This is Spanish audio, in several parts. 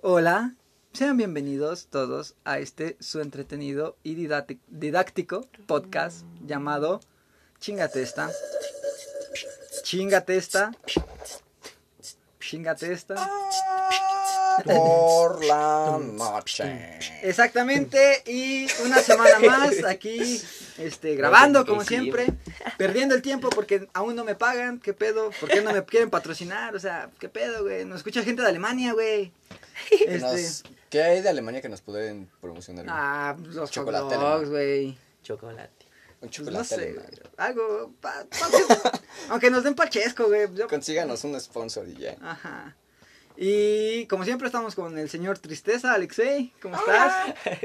Hola, sean bienvenidos todos a este su entretenido y didáctico, podcast llamado Chingate esta. Chingate esta. Chingate esta. Por la noche. Exactamente, y una semana más aquí este, grabando como siempre, perdiendo el tiempo porque aún no me pagan, ¿qué pedo? ¿Por qué no me quieren patrocinar? O sea, ¿qué pedo, güey? Nos escucha gente de Alemania, güey. Este, Nos- ¿Qué hay de Alemania que nos pueden promocionar? güey? ah, los hot Chocolate güey. Chocolate. Un Pues chocolate no sé, alemán. güey, algo, pa- pa- aunque nos den pachesco, güey. yo- Consíganos un sponsor y ya. Ajá. Y como siempre estamos con el señor Tristeza, Alexei, ¿cómo estás?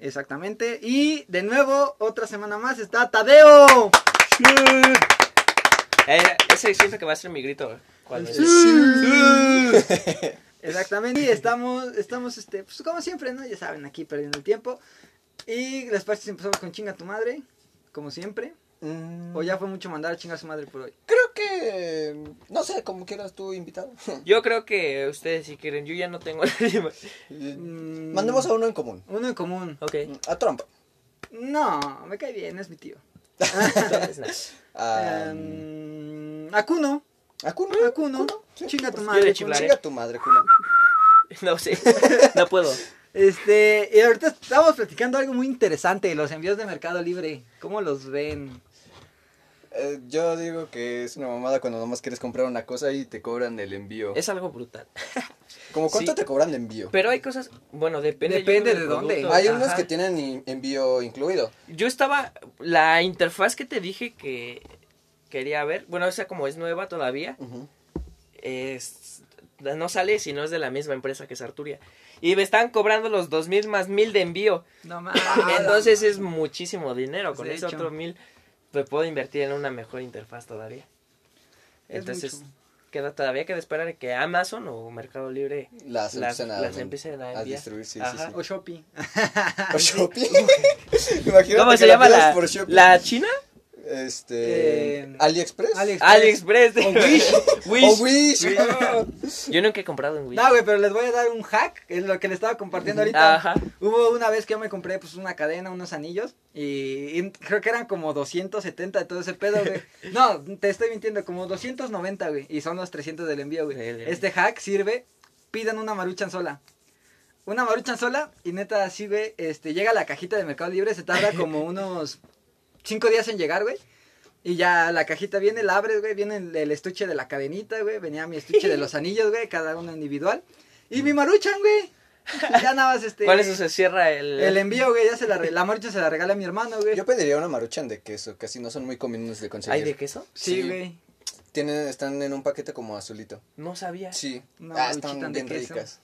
Exactamente. Y de nuevo, otra semana más está Tadeo. Eh, ese siento que va a ser mi grito. Exactamente. Y estamos, estamos, este, pues como siempre, ¿no? Ya saben, aquí perdiendo el tiempo. Y les parece si empezamos con chinga tu madre, como siempre. Mm, O ya fue mucho mandar a chinga a su madre por hoy. Creo que. No sé, como quieras tú invitado. Yo creo que ustedes si quieren, yo ya no tengo. Mm, Mandemos a uno en común. Uno en común. Ok. A Trump. No, me cae bien, es mi tío. Entonces, nada. A. Em, a Kuno. A Kuno. A Kuno. Sí, Chinga tu madre. Kuno. Chinga tu madre, Kuno. No sé. No puedo. Este, y ahorita estamos platicando algo muy interesante, los envíos de Mercado Libre. ¿Cómo los ven? Eh, yo digo que es una mamada cuando nomás quieres comprar una cosa y te cobran el envío. Es algo brutal. ¿Como cuánto sí. te cobran de envío? Pero hay cosas, bueno, depende. Depende de dónde. Hay unos Ajá. que tienen envío incluido. Yo estaba, la interfaz que te dije que quería ver, bueno, esa como es nueva todavía, es, no sale si no es de la misma empresa que es Arturia. Y me están cobrando los dos mil más mil de envío. No mames. Entonces es muchísimo dinero. Con De ese hecho. otro mil me puedo invertir en una mejor interfaz todavía. Es Entonces mucho. queda todavía que esperar que Amazon o Mercado Libre Las, las, empiezan a, las empiecen a distribuir, sí, sí, O Shopee. O ¿Cómo se llama la China? Este. Eh, AliExpress. AliExpress. AliExpress. O Wish. Wish. O Wish. Wish. Yo nunca he comprado en Wish. No, güey, pero les voy a dar un hack, es lo que le estaba compartiendo ahorita. Ajá. Hubo una vez que yo me compré pues una cadena, unos anillos y, y creo que eran como 270 de todo ese pedo, güey. No, te estoy mintiendo, como 290, güey, y son los 300 del envío, güey. Este hack sirve, pidan una maruchan sola. Una maruchan sola y neta así, güey, este llega a la cajita de Mercado Libre, se tarda como unos 5 días en llegar, güey. Y ya la cajita viene, la abres, güey, viene el, el estuche de la cadenita, güey, venía mi estuche de los anillos, güey, cada uno individual. Y mi maruchan, güey. Ya nada más este Con eso se cierra el... el envío, güey, ya se la, re- la maruchan se la regala a mi hermano, güey. Yo pediría una maruchan de queso, casi no son muy comunes de conseguir. ¿Hay de queso? Sí, sí. güey. Tienen, están en un paquete como azulito. No sabía. Sí. Una ah, están de bien queso. ricas.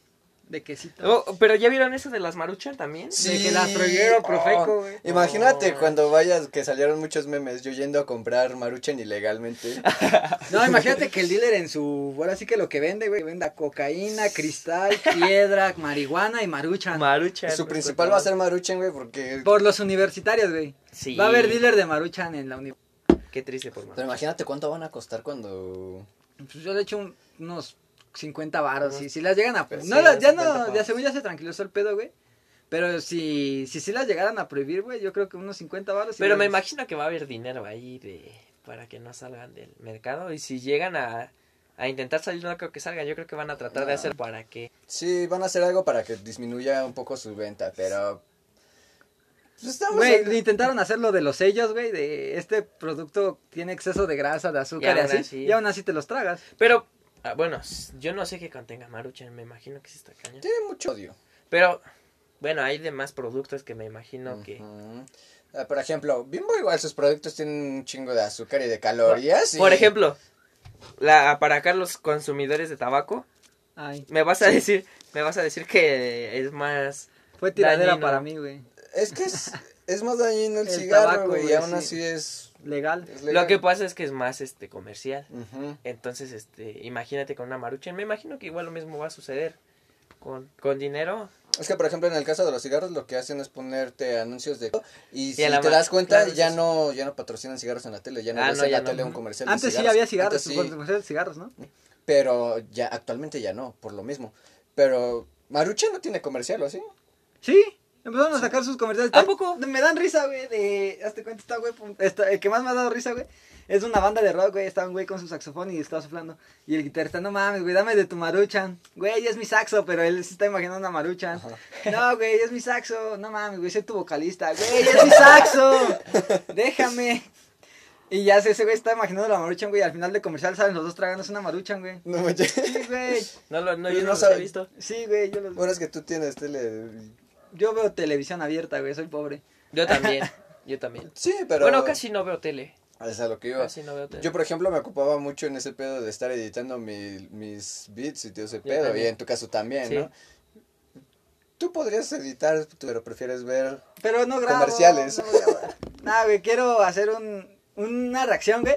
De quesito. Oh, pero ya vieron eso de las maruchan también. Sí. De que las prohibieron Profeco, Oh, güey. Imagínate Oh. cuando vayas, que salieron muchos memes, yo yendo a comprar maruchan ilegalmente. No, imagínate que el dealer en su. Ahora sí que lo que vende, güey. Venda cocaína, cristal, piedra, marihuana y maruchan. Maruchan. Su principal va a ser maruchan, güey, porque... Por los universitarios, güey. Sí. Va a haber dealer de maruchan en la universidad. Qué triste por Pero Maruchan. imagínate cuánto van a costar cuando... Pues yo le echo un- unos 50 varos. Y si las llegan a. Pues no, sí, las- ya 50 no. Ya según ya se tranquilizó el pedo, güey. Pero si, si sí las llegaran a prohibir, güey, yo creo que unos 50 varos. sí Pero me imagino que va a haber dinero ahí de para que no salgan del mercado. Y si llegan a, a intentar salir, no creo que salgan. Yo creo que van a tratar de hacer para que... Sí, van a hacer algo para que disminuya un poco su venta, pero... Pues estamos Güey, en- intentaron hacer lo de los sellos, güey, de este producto tiene exceso de grasa, de azúcar y, así, así- y aún así te los tragas. Pero, ah, bueno, yo no sé qué contenga Maruchan. Me imagino que sí está cañón. Tiene mucho odio. Pero, bueno, hay demás productos que me imagino que... Ah, Por ejemplo, Bimbo igual sus productos tienen un chingo de azúcar y de calorías. y- Por ejemplo, la, para acá los consumidores de tabaco, Ay, me vas a decir, me vas a decir que es más... fue tiradera Dañino. para mí, güey. Es que es, es más dañino el, El cigarro, tabaco, güey, y aún sí. así es, Legal. es Lo que pasa es que es más este comercial. Entonces, este, imagínate con una maruchan. Me imagino que igual lo mismo va a suceder. Con, con dinero. Es que, por ejemplo, en el caso de los cigarros, lo que hacen es ponerte anuncios de... Y si te das cuenta, claro, ya sí. no ya no patrocinan cigarros en la tele, ya no Ah, ves no, en ya la no. tele un comercial de Antes sí había cigarros, Antes sí. cigarros, ¿no? pero ya actualmente ya no, por lo mismo. Pero Maruchan no tiene comercial, ¿o así? Sí, empezaron a sacar sus comerciales. ¿A poco? Me dan risa, güey, de... Hazte cuenta, esta güey, esta- el que más me ha dado risa, güey, es una banda de rock, güey, estaba un güey con su saxofón y estaba soplando. Y el guitarrista, no mames, güey, dame de tu maruchan. Güey, es mi saxo, pero él se está imaginando una maruchan. No, güey, es mi saxo. No mames, güey, soy tu vocalista. Güey, es mi saxo. Déjame. Y ya sé, ese güey está imaginando la maruchan, güey, y al final del comercial salen los dos tragándose una maruchan, güey. No manches. Sí, güey. No, lo, no yo no, no los sabe- he visto. Sí, güey, yo los... Bueno, es que tú tienes tele. Yo veo televisión abierta, güey, soy pobre. Yo también, yo también. Sí, pero. Bueno, casi no veo tele. Es a lo que iba. Casi no veo tele. Yo, por ejemplo, me ocupaba mucho en ese pedo de estar editando mi- mis beats y todo ese pedo. también. Y en tu caso también, Sí. ¿no? Tú podrías editar, pero prefieres ver. Pero no grabo. Comerciales. No, voy a grabar. Nah, güey, quiero hacer un, una reacción, güey,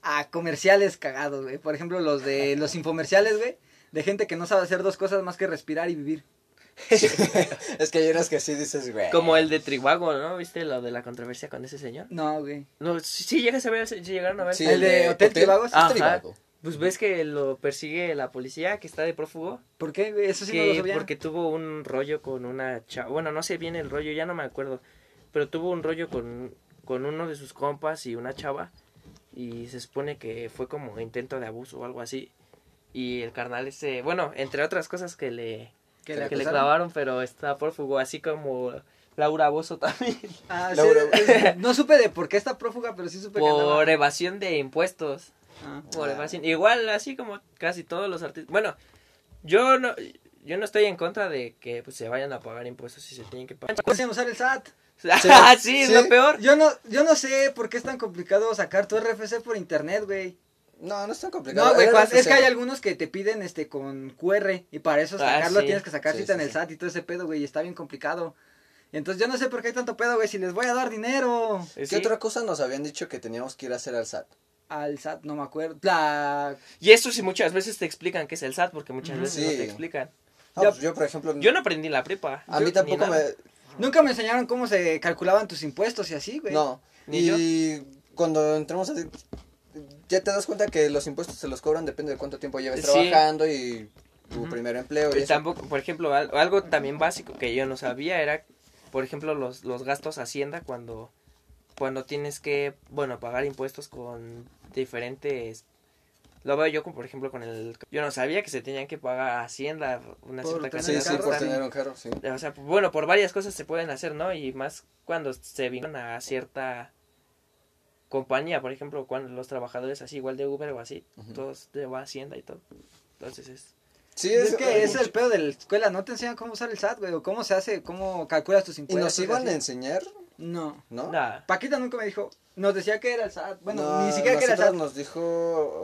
a comerciales cagados, güey. Por ejemplo, los de los infomerciales, güey, de gente que no sabe hacer dos cosas más que respirar y vivir. es que hay unas que sí dices, güey. Como el de Tribago, ¿no? ¿Viste lo de la controversia con ese señor? No, güey. No, sí, sí llegas a ver, sí llegaron a ver. Sí, ¿El de Hotel Trivago? sí, Ajá. Trivago. Pues ves que lo persigue la policía que está de prófugo. ¿Por qué, güey? Eso sí no lo que sabía. porque tuvo un rollo con una chava. Bueno, no sé bien el rollo, ya no me acuerdo. Pero tuvo un rollo con, con uno de sus compas y una chava. Y se supone que fue como intento de abuso o algo así. Y el carnal ese, bueno, entre otras cosas que le, Que que le le, acusaron. clavaron, pero está prófugo, así como Laura Bozo también. Ah, sí, Laura- es- no supe de por qué está prófuga, pero sí supe que andaba. Por evasión de impuestos. Ah. Por Ah. evasión. Igual, así como casi todos los artistas. Bueno, yo no, yo no estoy en contra de que pues, se vayan a pagar impuestos si se tienen que pagar. Pueden usar el SAT. Ah, sí, es sí. lo peor. Yo no, yo no sé por qué es tan complicado sacar tu RFC por internet, güey. No, no es tan complicado. No, güey, cuan- es que hay algunos que te piden este con QR y para eso Ah, sacarlo sí. tienes que sacar Sí, cita sí, en el sí. SAT y todo ese pedo, güey, y está bien complicado. Entonces yo no sé por qué hay tanto pedo, güey, si les voy a dar dinero ¿Qué Sí. otra cosa nos habían dicho que teníamos que ir a hacer al SAT? al SAT, no me acuerdo. La... Y eso sí muchas veces te explican qué es el SAT, porque muchas veces no te explican. Ah, pues yo, por ejemplo. Yo no aprendí en la prepa. A Yo- mí tampoco me. Nunca me enseñaron cómo se calculaban tus impuestos y así, güey. No. Ni y cuando entramos a. Ya te das cuenta que los impuestos se los cobran, depende de cuánto tiempo lleves Sí. trabajando y tu primer empleo. Y tampoco, por ejemplo, al- algo también básico que yo no sabía era, por ejemplo, los, los gastos hacienda cuando, cuando tienes que, bueno, pagar impuestos con diferentes... Lo veo yo, como, por ejemplo, con el... Yo no sabía que se tenían que pagar hacienda una Por cierta Sí, cantidad. sí, carro, por sí. tener un carro, sí. O sea, bueno, por varias cosas se pueden hacer, ¿no? Y más cuando se vienen a cierta compañía, por ejemplo, cuando los trabajadores así, igual de Uber o así, todos de Hacienda y todo. Entonces es... Sí, Es, es, que es el pedo de la escuela, no te enseñan cómo usar el SAT, güey, o cómo se hace, cómo calculas tus ¿Y impuestos. nos iban a enseñar? No. ¿No? Paquita nunca me dijo, nos decía que era el SAT, bueno, No, ni siquiera que era el nosotros SAT. nos dijo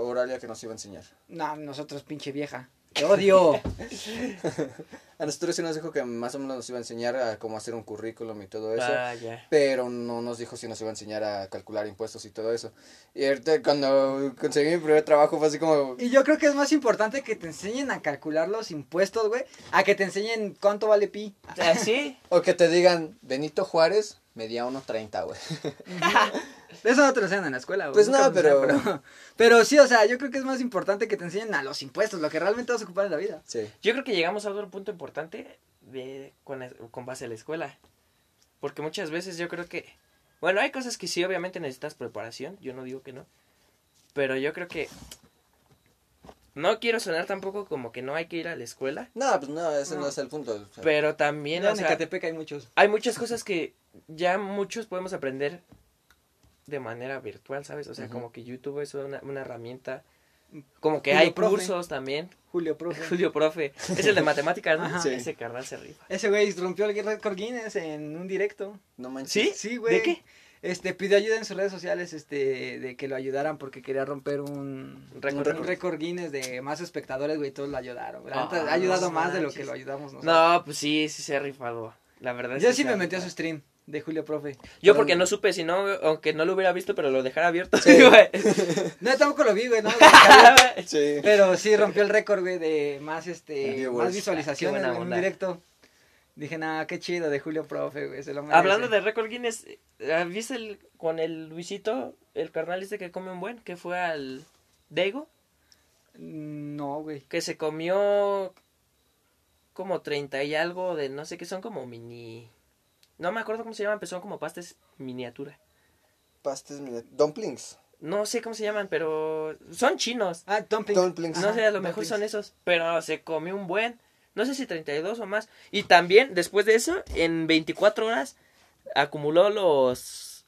Oralia que nos iba a enseñar. No, nosotros pinche vieja. Te odio. A nosotros sí nos dijo que más o menos nos iba a enseñar a cómo hacer un currículum y todo eso. Ah, ya. Pero no nos dijo si nos iba a enseñar a calcular impuestos y todo eso. Y ahorita cuando conseguí mi primer trabajo fue así como... Y yo creo que es más importante que te enseñen a calcular los impuestos, güey, a que te enseñen cuánto vale pi. Ah, sí. O que te digan, Benito Juárez medía 1.30, güey. Eso no te lo enseñan en la escuela, güey. Pues nunca no, nos enseñan, pero- Pero sí, o sea, yo creo que es más importante que te enseñen a los impuestos, lo que realmente vas a ocupar en la vida. Sí. Yo creo que llegamos a otro punto importante de, con, con base a la escuela. Porque muchas veces yo creo que... Bueno, hay cosas que sí, obviamente necesitas preparación. Yo no digo que no. Pero yo creo que... No quiero sonar tampoco como que no hay que ir a la escuela. No, pues no, ese no, No. es el punto. o sea, Pero también, Ya o en sea, Ecatepec hay muchos. hay muchas cosas que ya muchos podemos aprender de manera virtual, ¿sabes? O sea, como que YouTube es una, una herrémota. Como que Julio hay Profe. cursos también. Julio Profe. Julio Profe. Es el de matemáticas, ¿no? Ajá. Sí. Ese carnal se rifa. Ese güey rompió el récord Guinness en un directo. No manches. ¿Sí? Sí, güey. ¿De qué? Este, pidió ayuda en sus redes sociales, este, de que lo ayudaran porque quería romper un récord. un récord Guinness de más espectadores, güey, todos lo ayudaron. neta, Ah, ha ayudado no más de lo que lo ayudamos nosotros. No, pues sí, sí se ha rifado. La verdad Yo sí se me ha metí a su stream de Julio Profe. Yo porque no supe, si no, aunque no lo hubiera visto, pero lo dejara abierto. Sí. güey. No, tampoco lo vi, güey, no. Sí. Pero sí rompió el récord, güey, de más, este, más visualizaciones güey, en un directo. Dije, nada, qué chido de Julio Profe, güey, se lo merece. Hablando de récord Guinness, eh, ¿viste el, con el Luisito, el carnal este que come un buen, que fue al Dego? No, güey. Que se comió como 30 y algo de no sé qué son como mini. No me acuerdo cómo se llaman, pero son como pastes miniatura. Pastes, mira, dumplings. No sé cómo se llaman, pero son chinos. Ah, dumplings. Dumplings. No sé, a lo mejor son esos, pero se comió un buen. No sé si 32 o más. Y también, después de eso, en 24 horas, acumuló los...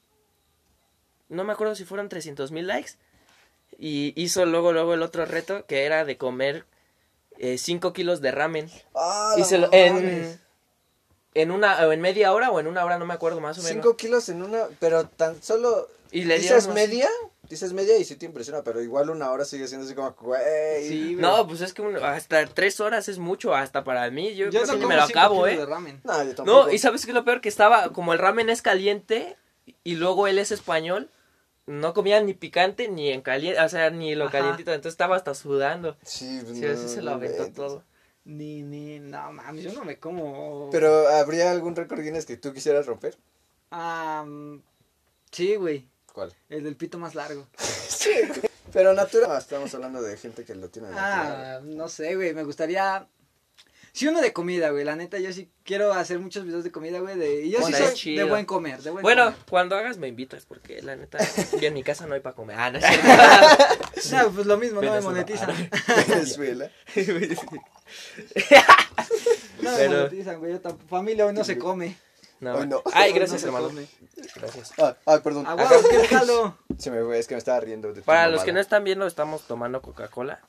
No me acuerdo si fueron 300 mil likes. Y hizo luego, luego el otro reto, que era de comer 5 kilos de ramen. Ah, y no se lo- mames. en, en una, o en media hora o en una hora, no me acuerdo más o menos. 5 kilos en una, pero tan solo... Y le dices media, dices media y sí te impresiona, pero igual una hora sigue siendo así como, güey. Sí. No, pues es que un- hasta tres horas es mucho, hasta para mí. Yo, Yo creo no que me lo cinco acabo, ¿eh? de ramen. No, yo tampoco. No, y sabes qué es lo peor que estaba, como el ramen es caliente y luego él es español, no comía ni picante ni en caliente, o sea, ni lo Ajá. calientito, entonces estaba hasta sudando. Sí, Sí, no, así se lo aventó todo. Ni, ni, no mames, yo no me como. Pero, ¿habría algún récord Guinness que tú quisieras romper? Ah, mm, sí, güey. ¿Cuál? El del pito más largo. Sí. Pero natural. Ah, estamos hablando de gente que lo tiene natural. Ah, no sé, güey. Me gustaría. Sí, uno de comida, güey. La neta, yo sí quiero hacer muchos videos de comida, güey. De... Y yo sí Estaría soy de chido. buen comer. De buen Bueno, comer. cuando hagas me invitas, porque la neta, yo en mi casa no hay para comer. Ah, no es cierto. No, pues lo mismo, no me Venezuela. monetizan. Venezuela. No me Pero- monetizan, güey. Yo tampoco- Familia hoy no se come. No, Hoy no. Ay, gracias, no hermano. come. Gracias. Ah, ah, perdón. Ah, guau, qué regalo. Se me fue, es que me estaba riendo de Para los mamada. que no están viendo, estamos tomando Coca-Cola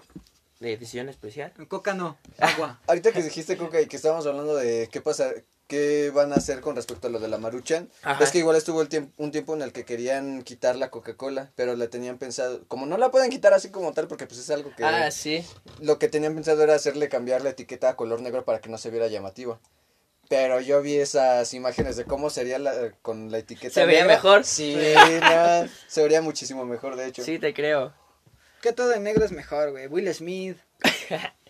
de edición especial. Coca no, agua. Ahorita que dijiste, Coca, y que estábamos hablando de qué pasa, qué van a hacer con respecto a lo de la maruchan. Ajá. Es que igual estuvo el tiemp- un tiempo en el que querían quitar la Coca-Cola, pero le tenían pensado, como no la pueden quitar así como tal, porque pues es algo que... Ah, sí. Lo que tenían pensado era hacerle cambiar la etiqueta a color negro para que no se viera llamativo. Pero yo vi esas imágenes de cómo sería la, con la etiqueta. Se veía negra. mejor. Sí, no, se vería muchísimo mejor, de hecho. Sí, te creo. Que todo en negro es mejor, güey. Will Smith.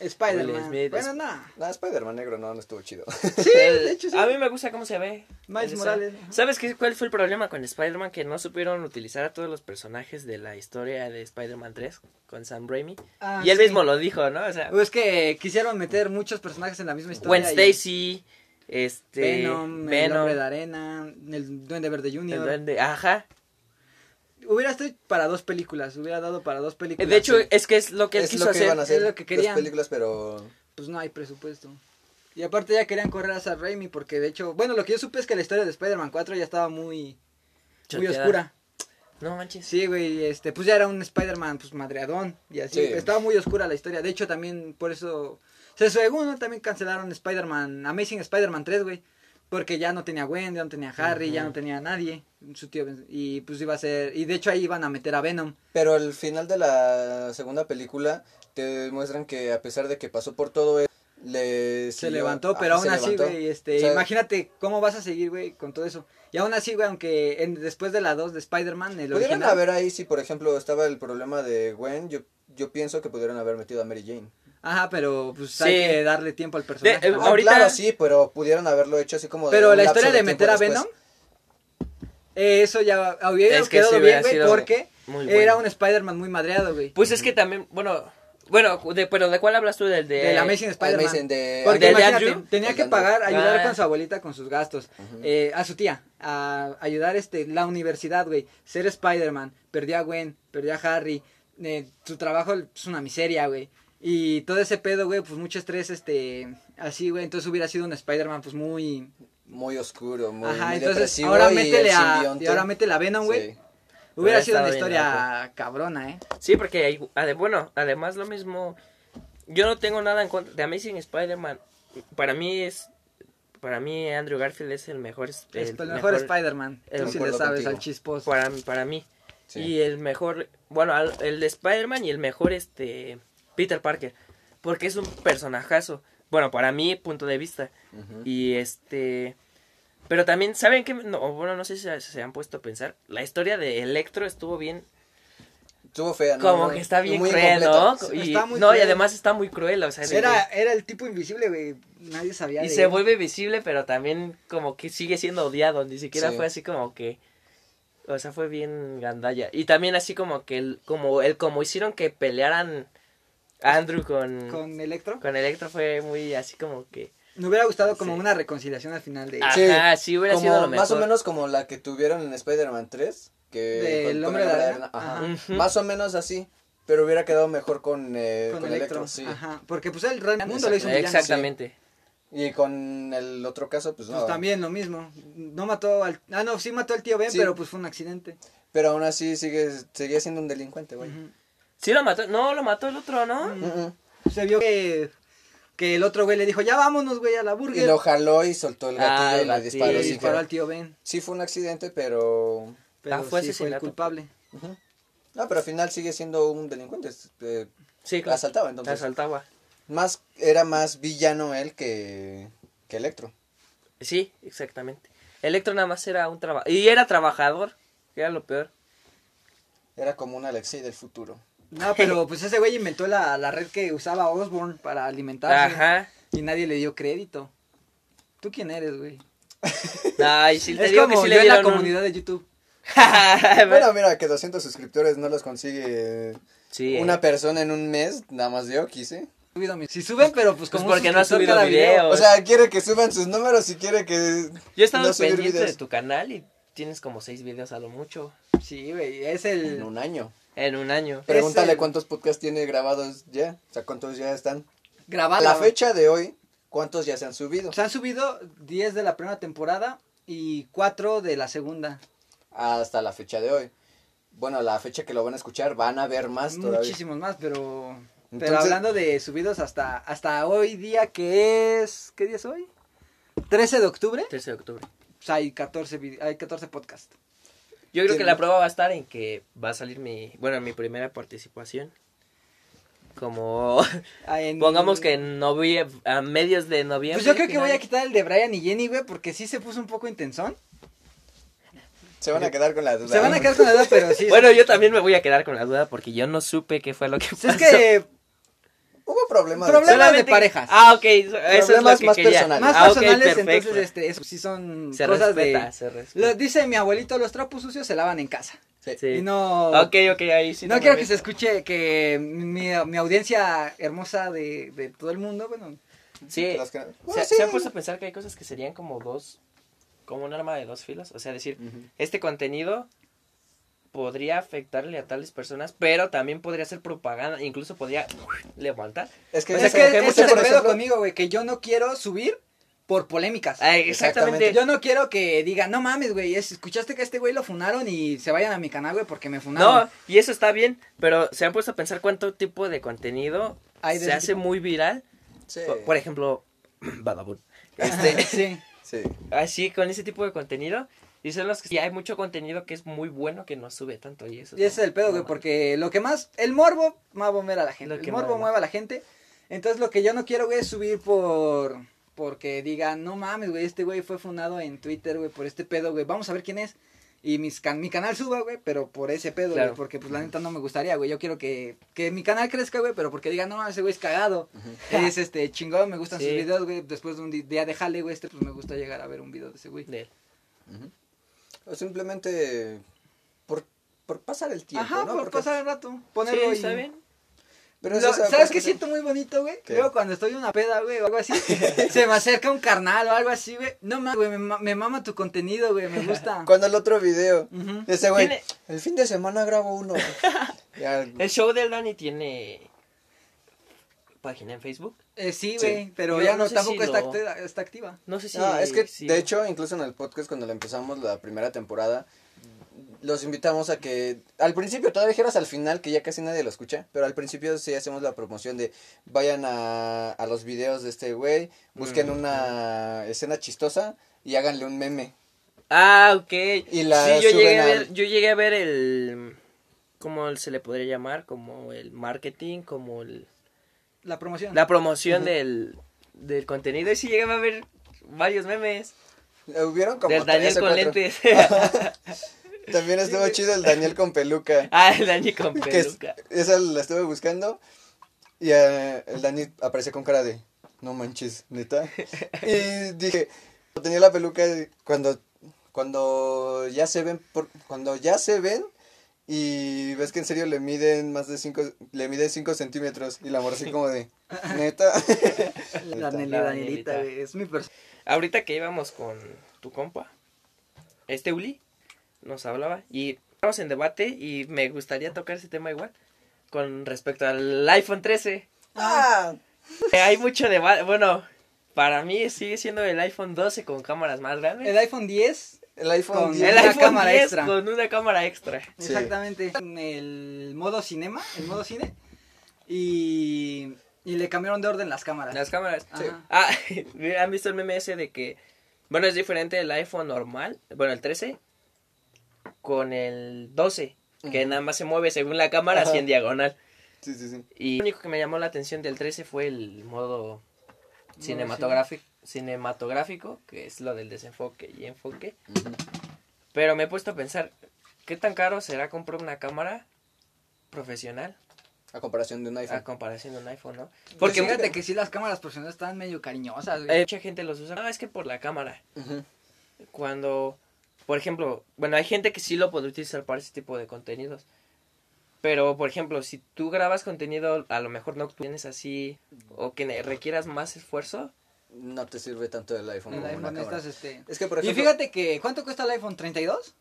Spider-Man. Bueno, es- no. No, Spider-Man negro no, no estuvo chido. Sí, de hecho sí. A mí me gusta cómo se ve. Miles Morales. ¿Sabes qué, cuál fue el problema con Spider-Man? Que no supieron utilizar a todos los personajes de la historia de Spider-Man 3 con Sam Raimi. Ah, y él sí. mismo lo dijo, ¿no? O sea, es que quisieron meter muchos personajes en la misma historia. Gwen y Stacy, este... Venom, el Venom, hombre de arena, el duende verde el junior. duende- Ajá. Hubiera estado para dos películas, hubiera dado para dos películas. De hecho, sí. es que es lo que él es quiso lo que hacer. iban a hacer es lo que querían. las películas, pero... pues no hay presupuesto. Y aparte ya querían correr a Sam Raimi porque de hecho, bueno, lo que yo supe es que la historia de Spider-Man 4 ya estaba muy muy oscura. No manches. Sí, güey, este, pues ya era un Spider-Man pues madreadón y así, Sí. estaba muy oscura la historia. De hecho, también por eso se según ¿no? también cancelaron Spider-Man Amazing Spider-Man 3, güey, porque ya no tenía Gwen, ya no tenía Harry, ya no tenía nadie, su tío y pues iba a ser y de hecho ahí iban a meter a Venom. Pero al final de la segunda película te muestran que a pesar de que pasó por todo eso, le Se levantó, pero ajá, aún así, güey, este, O sea, imagínate cómo vas a seguir, güey, con todo eso. Y aún así, güey, aunque en- después de la 2 de Spider-Man, el Pudieron original, haber ahí, si por ejemplo estaba el problema de Gwen, yo, yo pienso que pudieron haber metido a Mary Jane. Ajá, pero pues Sí. hay que darle tiempo al personaje. De- eh. Ah, Ahorita- claro, sí, pero pudieron haberlo hecho así como... de Pero la historia de meter a. Venom, eh, eso ya hubiera Es que quedado sí bien, güey, porque era un Spider-Man muy madreado, güey. Pues es que también, bueno, bueno, de, pero ¿de cuál hablas tú? Del de... Del Amazing Spider-Man. De- Porque ¿Del de imagínate, Andrew? tenía que pagar, ayudar Ah. con su abuelita con sus gastos. eh, a su tía, a ayudar este, la universidad, güey. Ser Spider-Man, perdió a Gwen, perdió a Harry. eh, su trabajo es una miseria, güey. Y todo ese pedo, güey, pues mucho estrés, este, así, güey. Entonces hubiera sido un Spider-Man, pues muy... Muy oscuro, muy, Ajá, muy entonces depresivo ahora y métele el a... simbionte. Y ahora métele a Venom, güey. Sí. Hubiera sido una bien historia cabrona, ¿eh? Sí, porque hay, ade- bueno, además lo mismo, yo no tengo nada en contra de Amazing Spider-Man. Para mí es, para mí Andrew Garfield es el mejor, es- Es el el, mejor, Spider-Man. el- Tú sí le sabes contigo. al chisposo. para, para mí. Sí. Y el mejor, bueno, al- el de Spider-Man y el mejor, este, Peter Parker. Porque es un personajazo. Bueno, para mi punto de vista. Y este... Pero también, ¿saben qué? No, bueno, no sé si se, se han puesto a pensar. La historia de Electro estuvo bien... Estuvo fea, ¿no? como que está bien muy cruel, ¿no? Y, está muy no, y además está muy cruel, o sea... de- Era, era el tipo invisible, güey. Nadie sabía y de se él. vuelve visible, pero también como que sigue siendo odiado. Ni siquiera Sí. fue así como que... O sea, fue bien gandalla. Y también así como que el, como el, como hicieron que pelearan Andrew con, con, Con Electro. Electro fue muy así como que. Me hubiera gustado como Sí. una reconciliación al final de... Ajá, sí, hubiera como, sido lo Más o mejor. menos como la que tuvieron en Spider-Man 3. Que con- con hombre el de arena. Ajá. Más o menos así. Pero hubiera quedado mejor con, eh, con, con, Electro. Electro. sí. Ajá. Porque pues el Rey Mundo lo hizo un. Exactamente. Y con el otro caso, pues no. Pues también lo mismo. No mató al... Ah, no, sí mató al tío Ben, Sí. pero pues fue un accidente. Pero aún así sigue, seguía siendo un delincuente, güey. Sí lo mató. No, lo mató el otro, ¿no? Mm. Mm, Se vio que, que el otro güey le dijo, ya vámonos, güey, a la mm. Y burger. lo jaló y soltó el Ah, gatillo el y le disparó. y disparó al tío Ben. Sí fue un accidente, pero... Pero Ah, fue sí fue el culpable. No, pero al final sigue siendo un delincuente. eh, Sí, claro. asaltaba, entonces. Asaltaba. Más, era más villano él que, que Electro. Sí, exactamente. Electro nada más era un trabajo. Y era trabajador, que era lo peor. Era como un Alexei del futuro. No, pero pues ese güey inventó la, la red que usaba Osborne para alimentarse. Ajá. Y nadie le dio crédito. ¿Tú quién eres, güey? Ay, sí, te es digo como que sí yo le en la un- comunidad de YouTube. Bueno, mira, que 200 suscriptores no los consigue sí, una eh. persona en un mes, nada más yo quise. Subido mis- Si suben, pero pues Pues como un porque no suscriptor subido cada video. O sea, quiere que suban sus números y quiere que Yo he estado no subir pendiente de tu canal y tienes como seis videos a lo mucho Sí, güey, es en el... un año. en un año. Pregúntale el- cuántos podcasts tiene grabados ya, o sea, cuántos ya están. A Grabado. la fecha de hoy, ¿cuántos ya se han subido? Se han subido 10 de la primera temporada y 4 de la segunda. Hasta la fecha de hoy. Bueno, a la fecha que lo van a escuchar van a ver más todavía. Muchísimos más, pero... Pero Entonces- hablando de subidos hasta, hasta hoy día, que es... ¿Qué día es hoy? 13 de octubre. 13 de octubre. Pues hay 14, vide- hay 14 podcasts. Yo creo que la prueba va a estar en que va a salir mi, bueno, mi primera participación. Como, Ah, en- pongamos que en noviembre, a medios de noviembre. Pues yo creo que voy a quitar el de Brian y Jenny, güey, porque sí se puso un poco intensón. Se van a quedar con la duda. Se van a quedar con la duda, pero sí. Bueno, yo también me voy a quedar con la duda porque yo no supe qué fue lo que Pues pasó. es que Hubo problemas. de- Problemas Solamente- de parejas. Ah, ok, eso es lo que más quería. personales. más Ah, ok, personales, perfecto. entonces este, eso sí son se cosas respeta, de... se respeta. Lo, dice mi abuelito, los trapos sucios se lavan en casa. Sí. Sí. Y no... Ok, ok, ahí sí. no quiero que se escuche que mi, mi audiencia hermosa de, de todo el mundo, bueno, Sí, Las que- se, Bueno, sí. se han puesto a pensar que hay cosas que serían como dos, como un arma de dos filos. O sea, decir, este contenido podría afectarle a tales personas, pero también podría ser propaganda, incluso podría levantar. Es que, O sea, es que muchas, es el pedo ejemplo, conmigo, güey, que yo no quiero subir por polémicas. Ah, Exactamente. exactamente. Yo no quiero que digan, no mames, güey, es- escuchaste que a este güey lo funaron y se vayan a mi canal, güey, porque me funaron. No, y eso está bien, pero se han puesto a pensar cuánto tipo de contenido Hay de se hace tipo. muy viral. Sí. Por, por ejemplo, Badabun. Este, sí. Sí. así con ese tipo de contenido. Y son los que sí, hay mucho contenido que es muy bueno que no sube tanto y eso. Y ese es el pedo, güey, porque lo que más, el morbo va a mover a la gente. Lo El que morbo mueve. a la gente. Entonces lo que yo no quiero, güey, es subir por, porque digan, no mames, güey, este güey fue fundado en Twitter, güey, por este pedo, güey, vamos a ver quién es. Y mis can- mi canal suba, güey, pero por ese pedo, Claro. güey, porque pues la neta no me gustaría, güey. Yo quiero que, que mi canal crezca, güey, pero porque digan, no mames, ese güey es cagado. Es este chingón, me gustan Sí. sus videos, güey. Después de un día de jale, güey, este pues me gusta llegar a ver un video de ese güey. de él. Ujú. O simplemente por, por pasar el tiempo, Ajá, ¿no? por Porque- pasar el rato, Sí, ponerlo está bien. Pero Lo- ¿Sabes qué siento muy bonito, güey? ¿Qué? Luego cuando estoy en una peda, güey, o algo así, se me acerca un carnal o algo así, güey. No mames, güey, me, me mama tu contenido, güey, me gusta. Cuando el otro video, ese güey, Tiene- el fin de semana grabo uno. Ya, El show del Dani tiene página en Facebook. Eh, sí, Sí. güey, pero Yo ya no no, sé tampoco si está, lo- acti- está activa. No sé si. No, es que de hecho, incluso en el podcast cuando lo empezamos la primera temporada, los invitamos a que al principio todavía dijeras al final que ya casi nadie lo escucha, pero al principio sí hacemos la promoción de vayan a, a los videos de este güey, busquen Mm. una escena chistosa y háganle un meme. Ah, ok. Y la sí, yo llegué, a al- ver, yo llegué a ver el. ¿Cómo se le podría llamar? Como el marketing, como el, La promoción. la promoción del, del contenido. Y sí llegué a ver varios memes. Eh, Hubieron como del Daniel con lentes. También estuvo chido el Daniel con peluca. ah, el Dani con es- peluca. esa la estuve buscando y eh, el Dani aparece con cara de no manches, neta. Y dije, tenía la peluca cuando Cuando ya se ven, por, cuando ya se ven y ves que en serio le miden más de 5, le miden 5 centímetros y la morra así como de, neta. La Danielita. Es mi persona. Ahorita que íbamos con tu compa, este Uli, nos hablaba y estamos en debate y me gustaría tocar ese tema igual con respecto al iPhone 13. Ah, Hay mucho debate, bueno, para mí sigue siendo el iPhone 12 con cámaras más grandes. El iPhone 10. El iPhone Con 10. El una iPhone cámara 10 extra. con una cámara extra. Sí. Exactamente. En el modo cinema, el modo cine. Y, y le cambiaron de orden las cámaras. Las cámaras. Ajá. Ah, ¿han visto el meme ese de que, bueno, es diferente el iPhone normal, bueno, el 13, con el 12, que nada más se mueve según la cámara, así en diagonal. Sí, sí, sí. Y lo único que me llamó la atención del 13 fue el modo cinematográfico, cinematográfico, que es lo del desenfoque y enfoque. Pero me he puesto a pensar, ¿qué tan caro será comprar una cámara profesional A comparación de un a iPhone. comparación de un iPhone, no? Porque Porque fíjate que sí, las cámaras profesionales están medio cariñosas, güey. eh, mucha gente los usa. No, es que por la cámara. Cuando, por ejemplo, bueno, hay gente que sí lo puede utilizar para ese tipo de contenidos. Pero, por ejemplo, si tú grabas contenido, a lo mejor no tienes así, o que requieras más esfuerzo, No te sirve tanto el iPhone el como una iPhone cámara. estas, este... Es que, por Y ejemplo, fíjate que, ¿cuánto cuesta el iPhone? ¿32?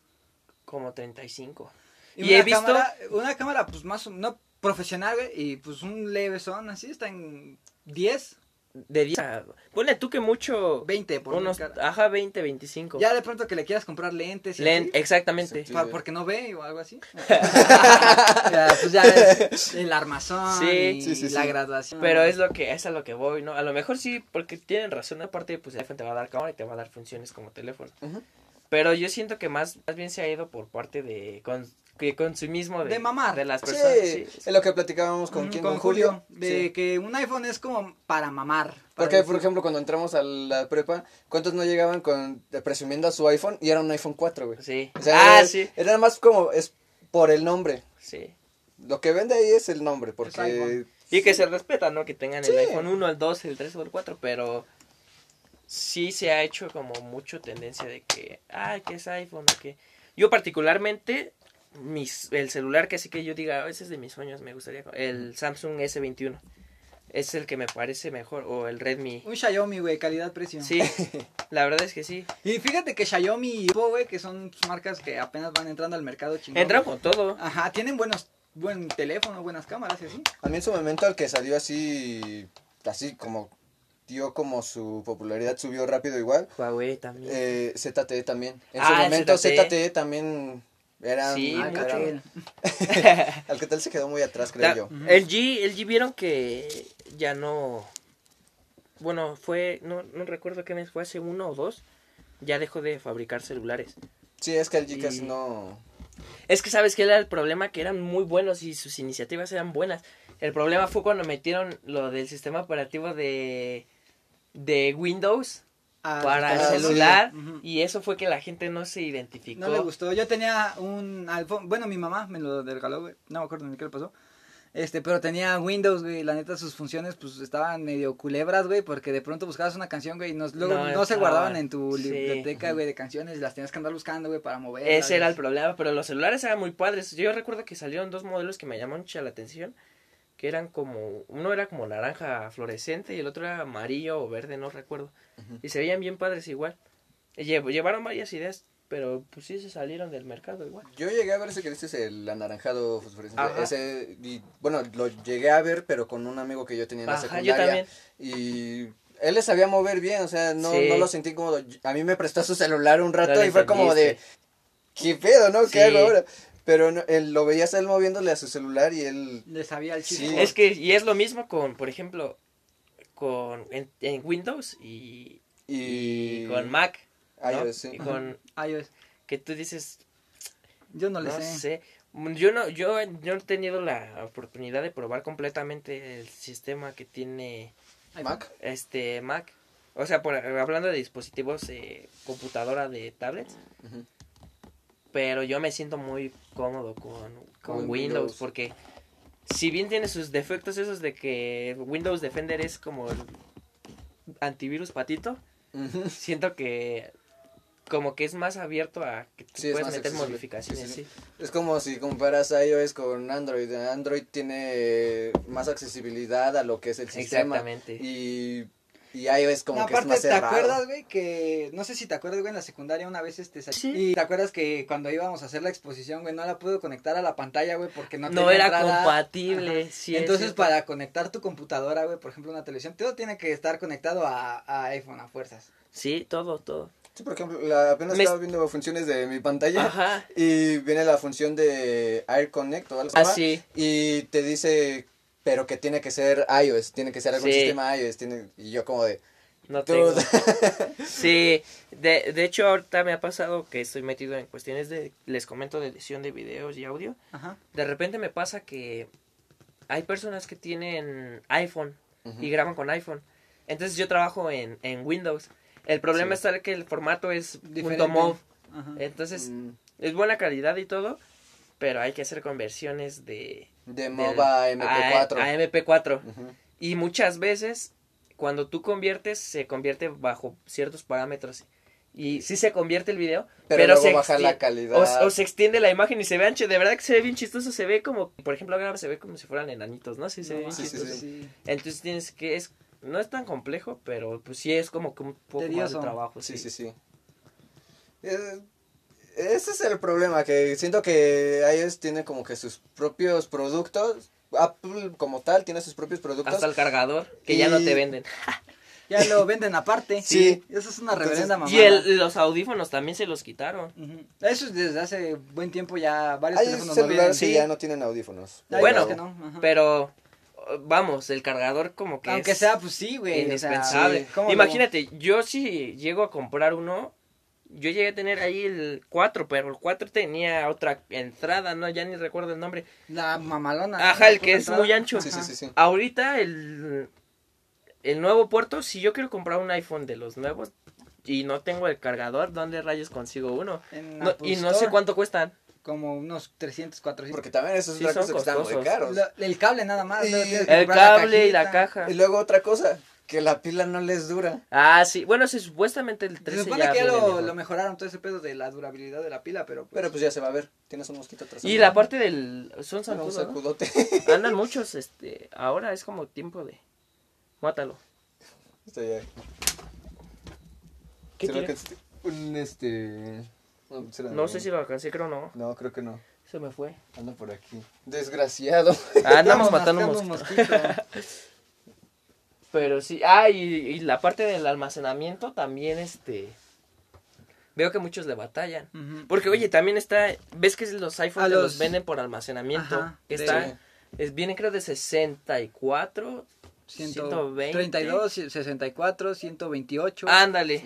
como 35. Y, Y una he visto- cámara, una cámara, pues más, no profesional, güey, y pues un leve son, así, está en 10, De 10 a- Ponle tú que mucho. 20 por unos, cara. ajá, 20, 25. Ya de pronto que le quieras comprar lentes y Len- así, exactamente. Sí. porque no ve o algo así. ya, pues ya es el armazón Sí. y Sí, sí, sí. la graduación. Pero es lo que es a lo que voy, ¿no? A lo mejor sí, porque tienen razón. Aparte, pues el iPhone te va a dar cámara y te va a dar funciones como teléfono. Ujú. Pero yo siento que más, más bien se ha ido por parte de, con, de consumismo de, De mamar. de las personas. sí, sí. es lo que platicábamos con, Mm, quién, con con Julio. de Sí. que un iPhone es como para mamar. Porque, por ejemplo, cuando entramos a la prepa, ¿cuántos no llegaban con presumiendo a su iPhone y era un iPhone 4, güey? Sí. O sea, ah, era, sí. Era más como, es por el nombre. Sí. Lo que vende ahí es el nombre, porque... Y que se respeta, ¿no? Que tengan Sí. el iPhone 1, el 2, el 3 o el 4, pero sí se ha hecho como mucho tendencia de que, ay, que es iPhone o que... Yo particularmente, mis, el celular que así que yo diga, "Oh, ese es de mis sueños, me gustaría... El Samsung S21. Es el que me parece mejor, o el Redmi. Un Xiaomi, güey, calidad-precio. Sí, la verdad es que sí. Y fíjate que Xiaomi y Oppo, güey, que son marcas que apenas van entrando al mercado chingón. Entra con todo. Ajá, tienen buenos, buen teléfono, buenas cámaras y así. A mí en su momento el que salió así, así como dio como su popularidad subió rápido igual, Huawei también. eh, ZTE también. En Ah, su momento ZTE. ZTE también era... Sí, Ah, mucho. Alcatel. Alcatel se quedó muy atrás, creo yo. El G, el G vieron que ya no. Bueno, fue. No, no recuerdo qué mes fue, hace uno o dos. Ya dejó de fabricar celulares. Sí, es que el G Y- casi no... Es que sabes que era el problema, que eran muy buenos y sus iniciativas eran buenas. El problema fue cuando metieron lo del sistema operativo de. De Windows Ah, para el sí. celular. Y eso fue que la gente no se identificó. No le gustó. Yo tenía un iPhone. Bueno, mi mamá me lo regaló, güey. No me acuerdo ni qué le pasó. Este, pero tenía Windows, güey. La neta, sus funciones, pues estaban medio culebras, güey. Porque de pronto buscabas una canción, güey. Y nos, luego No no, se guardaban en tu Sí. biblioteca, güey, de canciones. Las tenías que andar buscando, güey, para mover. Ese era el problema, pero los celulares eran muy padres. Yo recuerdo que salieron dos modelos que me llamaron mucho la atención, que eran como, uno era como naranja fluorescente y el otro era amarillo o verde, no recuerdo. Y se veían bien padres igual. Llevaron varias ideas, pero pues sí se salieron del mercado igual. Yo llegué a ver ese que dices, el anaranjado fosforescente. Ajá. Ese, y, bueno, lo llegué a ver, pero con un amigo que yo tenía en la Ajá, yo secundaria. también. Y él le sabía mover bien, o sea, no, Sí. no lo sentí incómodo. A mí me prestó su celular un rato No y fue como de. ¿qué pedo, no? ¿Qué Sí. hago ahora? Pero no, él lo veías a él moviéndole a su celular y él... Le sabía el Sí. chiste. Es que, y es lo mismo con, por ejemplo, con en, en Windows y, Y, y con Mac. ¿no? iOS, sí. Y con iOS. que tú dices, Yo no le No sé. sé. Yo no, yo, yo no he tenido la oportunidad de probar completamente el sistema que tiene. Mac. este Mac. O sea, por, hablando de dispositivos, eh, computadora de tablets. Ujú. Pero yo me siento muy cómodo con, con Con Windows, Windows. porque si bien tiene sus defectos esos de que Windows Defender es como el antivirus patito, siento que como que es más abierto a que tú Sí, es puedes meter accesible. modificaciones, sí, Es como si comparas iOS con Android. Android tiene más accesibilidad a lo que es el sistema. Exactamente. Y, y iOS como No, que es más ¿te cerrado. acuerdas, güey? Que, no sé si te acuerdas, güey, en la secundaria una vez este sal- Sí. Y te acuerdas que cuando íbamos a hacer la exposición, güey, no la pude conectar a la pantalla, güey, porque no, No, tenía era entrada. compatible, sí. es Entonces, para conectar tu computadora, güey, por ejemplo, una televisión, todo tiene que estar conectado a, a iPhone a fuerzas. Sí, todo, todo. Sí, por ejemplo, la, apenas Me- estaba viendo funciones de mi pantalla. Ajá. Y viene la función de Air Connect o algo Ah, así. sí. Y te dice, pero que tiene que ser iOS, tiene que ser algún Sí. sistema iOS. Tiene, y yo como de, No tengo. Sí, de, de hecho ahorita me ha pasado que estoy metido en cuestiones de, les comento, de edición de videos y audio. Ajá. De repente me pasa que hay personas que tienen iPhone y graban con iPhone. Entonces yo trabajo en, en Windows. El problema Sí. está que el formato es Diferente. punto .mov. Ajá. Entonces Mm, es buena calidad y todo, pero hay que hacer conversiones de... de MOBA a MP4. A, a MP4. Ujú. Y muchas veces, cuando tú conviertes, se convierte bajo ciertos parámetros. Y sí se convierte el video, Pero, pero, luego se baja la calidad. O, o se extiende la imagen y se ve ancho. De verdad que se ve bien chistoso. Se ve como, por ejemplo, ahora se ve como si fueran enanitos, ¿no? Sí, se ve bien sí, sí, chistoso. sí. Entonces tienes que, es, no es tan complejo, pero pues sí es como que un poco más de trabajo. Sí, Sí, sí, sí. Eh, ese es el problema, que siento que iOS tiene como que sus propios productos. Apple como tal tiene sus propios productos. Hasta el cargador, que ya no te venden. Ya lo venden aparte. Sí. Eso es una reverenda mamada. Y el, los audífonos también se los quitaron. Ujú. Eso es desde hace buen tiempo ya varios Hay teléfonos no celulares que ya no tienen audífonos. Hay Bueno, que no. Pero, vamos, el cargador como que Aunque es sea, pues sí, güey. o sea, indispensable. sí. ¿Cómo lo- Imagínate, yo si llego a comprar uno, yo llegué a tener ahí el 4, pero el 4 tenía otra entrada, no, ya ni recuerdo el nombre. La mamalona. Ajá, el que es entrada. muy ancho. Sí, sí, sí, sí. Ahorita el, el nuevo puerto, si yo quiero comprar un iPhone de los nuevos y no tengo el cargador, ¿dónde rayos consigo uno? No- y no sé cuánto cuestan. Como unos 300, 400. Porque también eso es Sí, una son cosa que están muy caros. Lo- el cable nada más. Y- El cable y la caja. Y luego otra cosa, que la pila no les dura. Ah, sí, bueno, sí, supuestamente el Se 13 supone ya que ya lo, mejor. lo mejoraron todo ese pedo de la durabilidad de la pila, pero pues, Pero pues ya se va a ver. Tienes un mosquito atrás. Y la parte del... Son un zancudos, ¿no? Andan muchos, este... Ahora es como tiempo de... Mátalo. Esto ya. ¿Qué ¿Será quiere? que este- un este. No, sé si lo alcancé, creo no. No, creo que no. Se me fue. Anda por aquí. Desgraciado. Ah, andamos matando mosquitos. mosquito. Pero sí, ah, y, y la parte del almacenamiento también, este... Veo que muchos le batallan. Porque, oye, también está... ¿Ves que los iPhones los- los venden por almacenamiento? Ajá, que de- está... Es, vienen creo de 64, 120. 32, 64, 128. Ándale.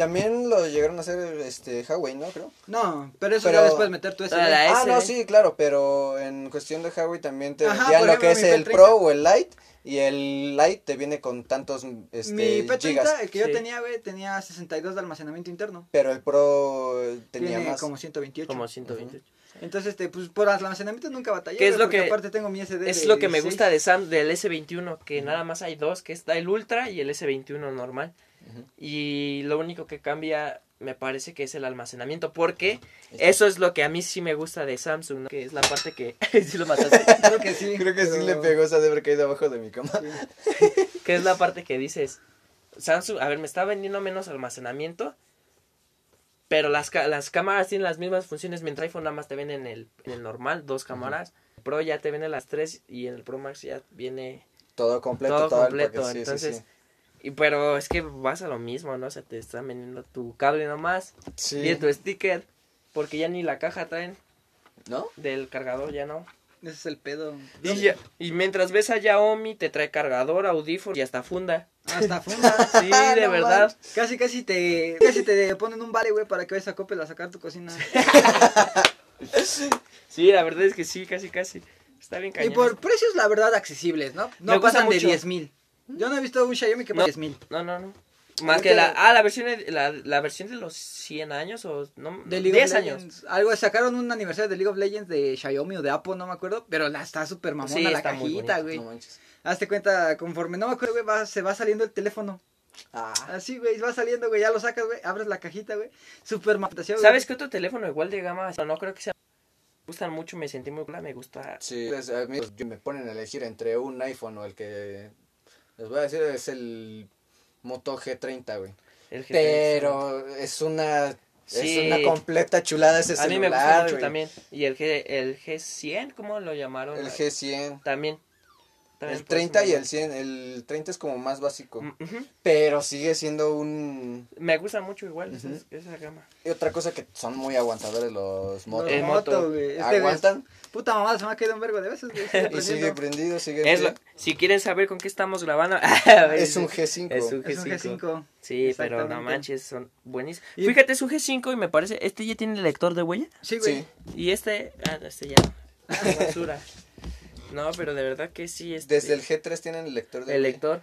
También lo llegaron a hacer este Huawei, ¿no? Creo. No, pero eso Pero- ya después meter tu SD. Ah, Ah, no, sí, claro, pero en cuestión de Huawei también te Ajá, vendían lo ejemplo, que es el P30. Pro o el Lite. Y el Lite te viene con tantos este, Mi P30, gigas. el que yo Sí. tenía, güey, tenía 62 de almacenamiento interno. Pero el Pro tenía Tiene más. como 128. Como 128. Entonces, este, pues por almacenamiento nunca batallé. ¿Qué es lo porque que- aparte tengo mi SD. Es de lo que me 16. gusta de Sam, del S21, que nada más hay dos, que está el Ultra y el S21 normal. Y lo único que cambia, me parece que es el almacenamiento, porque eso es lo que a mí sí me gusta de Samsung, ¿no? que es la parte que... sí lo mataste. Creo que sí. Creo que sí le pegó, o sea, de haber caído abajo de mi cama. Sí. que es la parte que dices, Samsung, a ver, me está vendiendo menos almacenamiento, pero las, ca- las cámaras tienen las mismas funciones, mientras iPhone nada más te ven en el, en el normal, dos cámaras, Pro ya te viene las tres y en el Pro Max ya viene... Todo completo, Todo completo, sí, sí, entonces, sí. Y pero es que vas a lo mismo, ¿no? O sea, te están vendiendo tu cable nomás Sí. y tu sticker, porque ya ni la caja traen ¿No? del cargador, ya no. Ese es el pedo. Y, ya- y mientras ves a Xiaomi, te trae cargador, audífono y hasta funda. Hasta funda. Sí, de No verdad. Casi, casi te, casi te ponen un vale, güey, para que vayas a Coppel a sacar tu cocina. Sí, la verdad es que sí, casi, casi. Está bien Y cañón. por precios, la verdad, accesibles, ¿no? No Me pasan de mucho. 10 mil. Yo no he visto un Xiaomi que No. pague 10 mil. No, no, no. Más que la... Ah, la versión, de- la, la versión de los 100 años o... No, De League 10 of años. Algo, sacaron un aniversario de League of Legends de Xiaomi o de Apple, no me acuerdo. Pero la está súper mamona Sí, la está cajita, güey. No manches. Hazte cuenta, conforme no me acuerdo, güey, va- se va saliendo el teléfono. Ah, Así, güey, va saliendo, güey, ya lo sacas, güey, abres la cajita, güey. Súper güey. ¿Sabes qué otro teléfono igual de gama? No, no creo que sea. Me gustan mucho, me sentí muy cool, me gusta. sí. Pues, a mí pues, me ponen a elegir entre un iPhone o el que... Les voy a decir, es el Moto G30, güey. El GT. Pero es una... Sí. Es una completa chulada ese A mí me celular, gusta mucho güey. también. Y el, G, el G100, ¿cómo lo llamaron? El G100. También. El por eso 30 me y el gusta. 100. El 30 es como más básico. Mm. Pero sigue siendo un... Me gusta mucho igual esa, esa gama. Y otra cosa que son muy aguantadores los motos. El moto, güey. Este, Aguantan Puta mamada, se me ha caído un vergo de veces, güey. sigue y sigue prendido, sigue... Es lo- si quieren saber con qué estamos grabando. Es un G5. Es un Es un G5. G5. Sí, pero no manches, son buenísimos. Y- Fíjate, es un G5 y me parece. Este ya tiene lector de huella. Sí, güey. Sí. Y este. Ah, este ya. Es basura. No, pero de verdad que sí. Este, Desde el G3 tienen el lector de el huella. lector.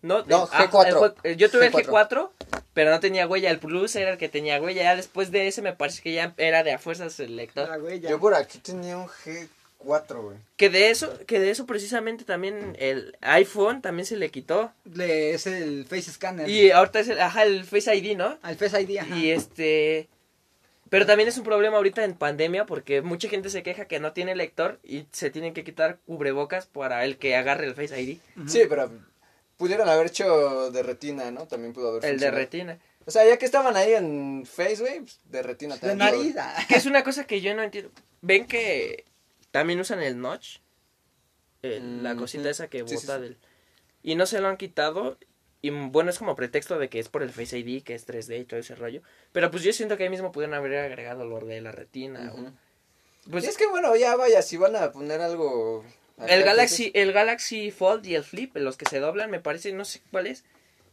No, No, ah, G4. el jue- eh, yo tuve G4. el G4, pero no tenía huella. El Plus era el que tenía huella. Ya después de ese me parece que ya era de a fuerzas el lector. Yo por aquí tenía un G4, güey. Que de eso, que de eso precisamente también el iPhone también se le quitó. Le- es el Face Scanner. Y ahorita es el, ajá, el Face ID, ¿no? Al Face ID, ajá. Y este. Pero también es un problema ahorita en pandemia porque mucha gente se queja que no tiene lector y se tienen que quitar cubrebocas para el que agarre el Face ID. Sí, pero pudieron haber hecho de retina, ¿no? También pudo haber El de retina. O sea, ya que estaban ahí en Face, güey, pues, de retina De también. nariz. ah. Que es una cosa que yo no entiendo. ¿Ven que también usan el notch? El- la Mm, cosita esa que Sí, sí, bota sí. del... Y no se lo han quitado. Y bueno, es como pretexto de que es por el Face ID, que es 3D y todo ese rollo. Pero pues yo siento que ahí mismo pudieron haber agregado lo de la retina. o- Ujú. Pues Y es que bueno, ya vaya, si van a poner algo... El Galaxy, el Galaxy Fold y el Flip, los que se doblan, me parece, no sé cuál es.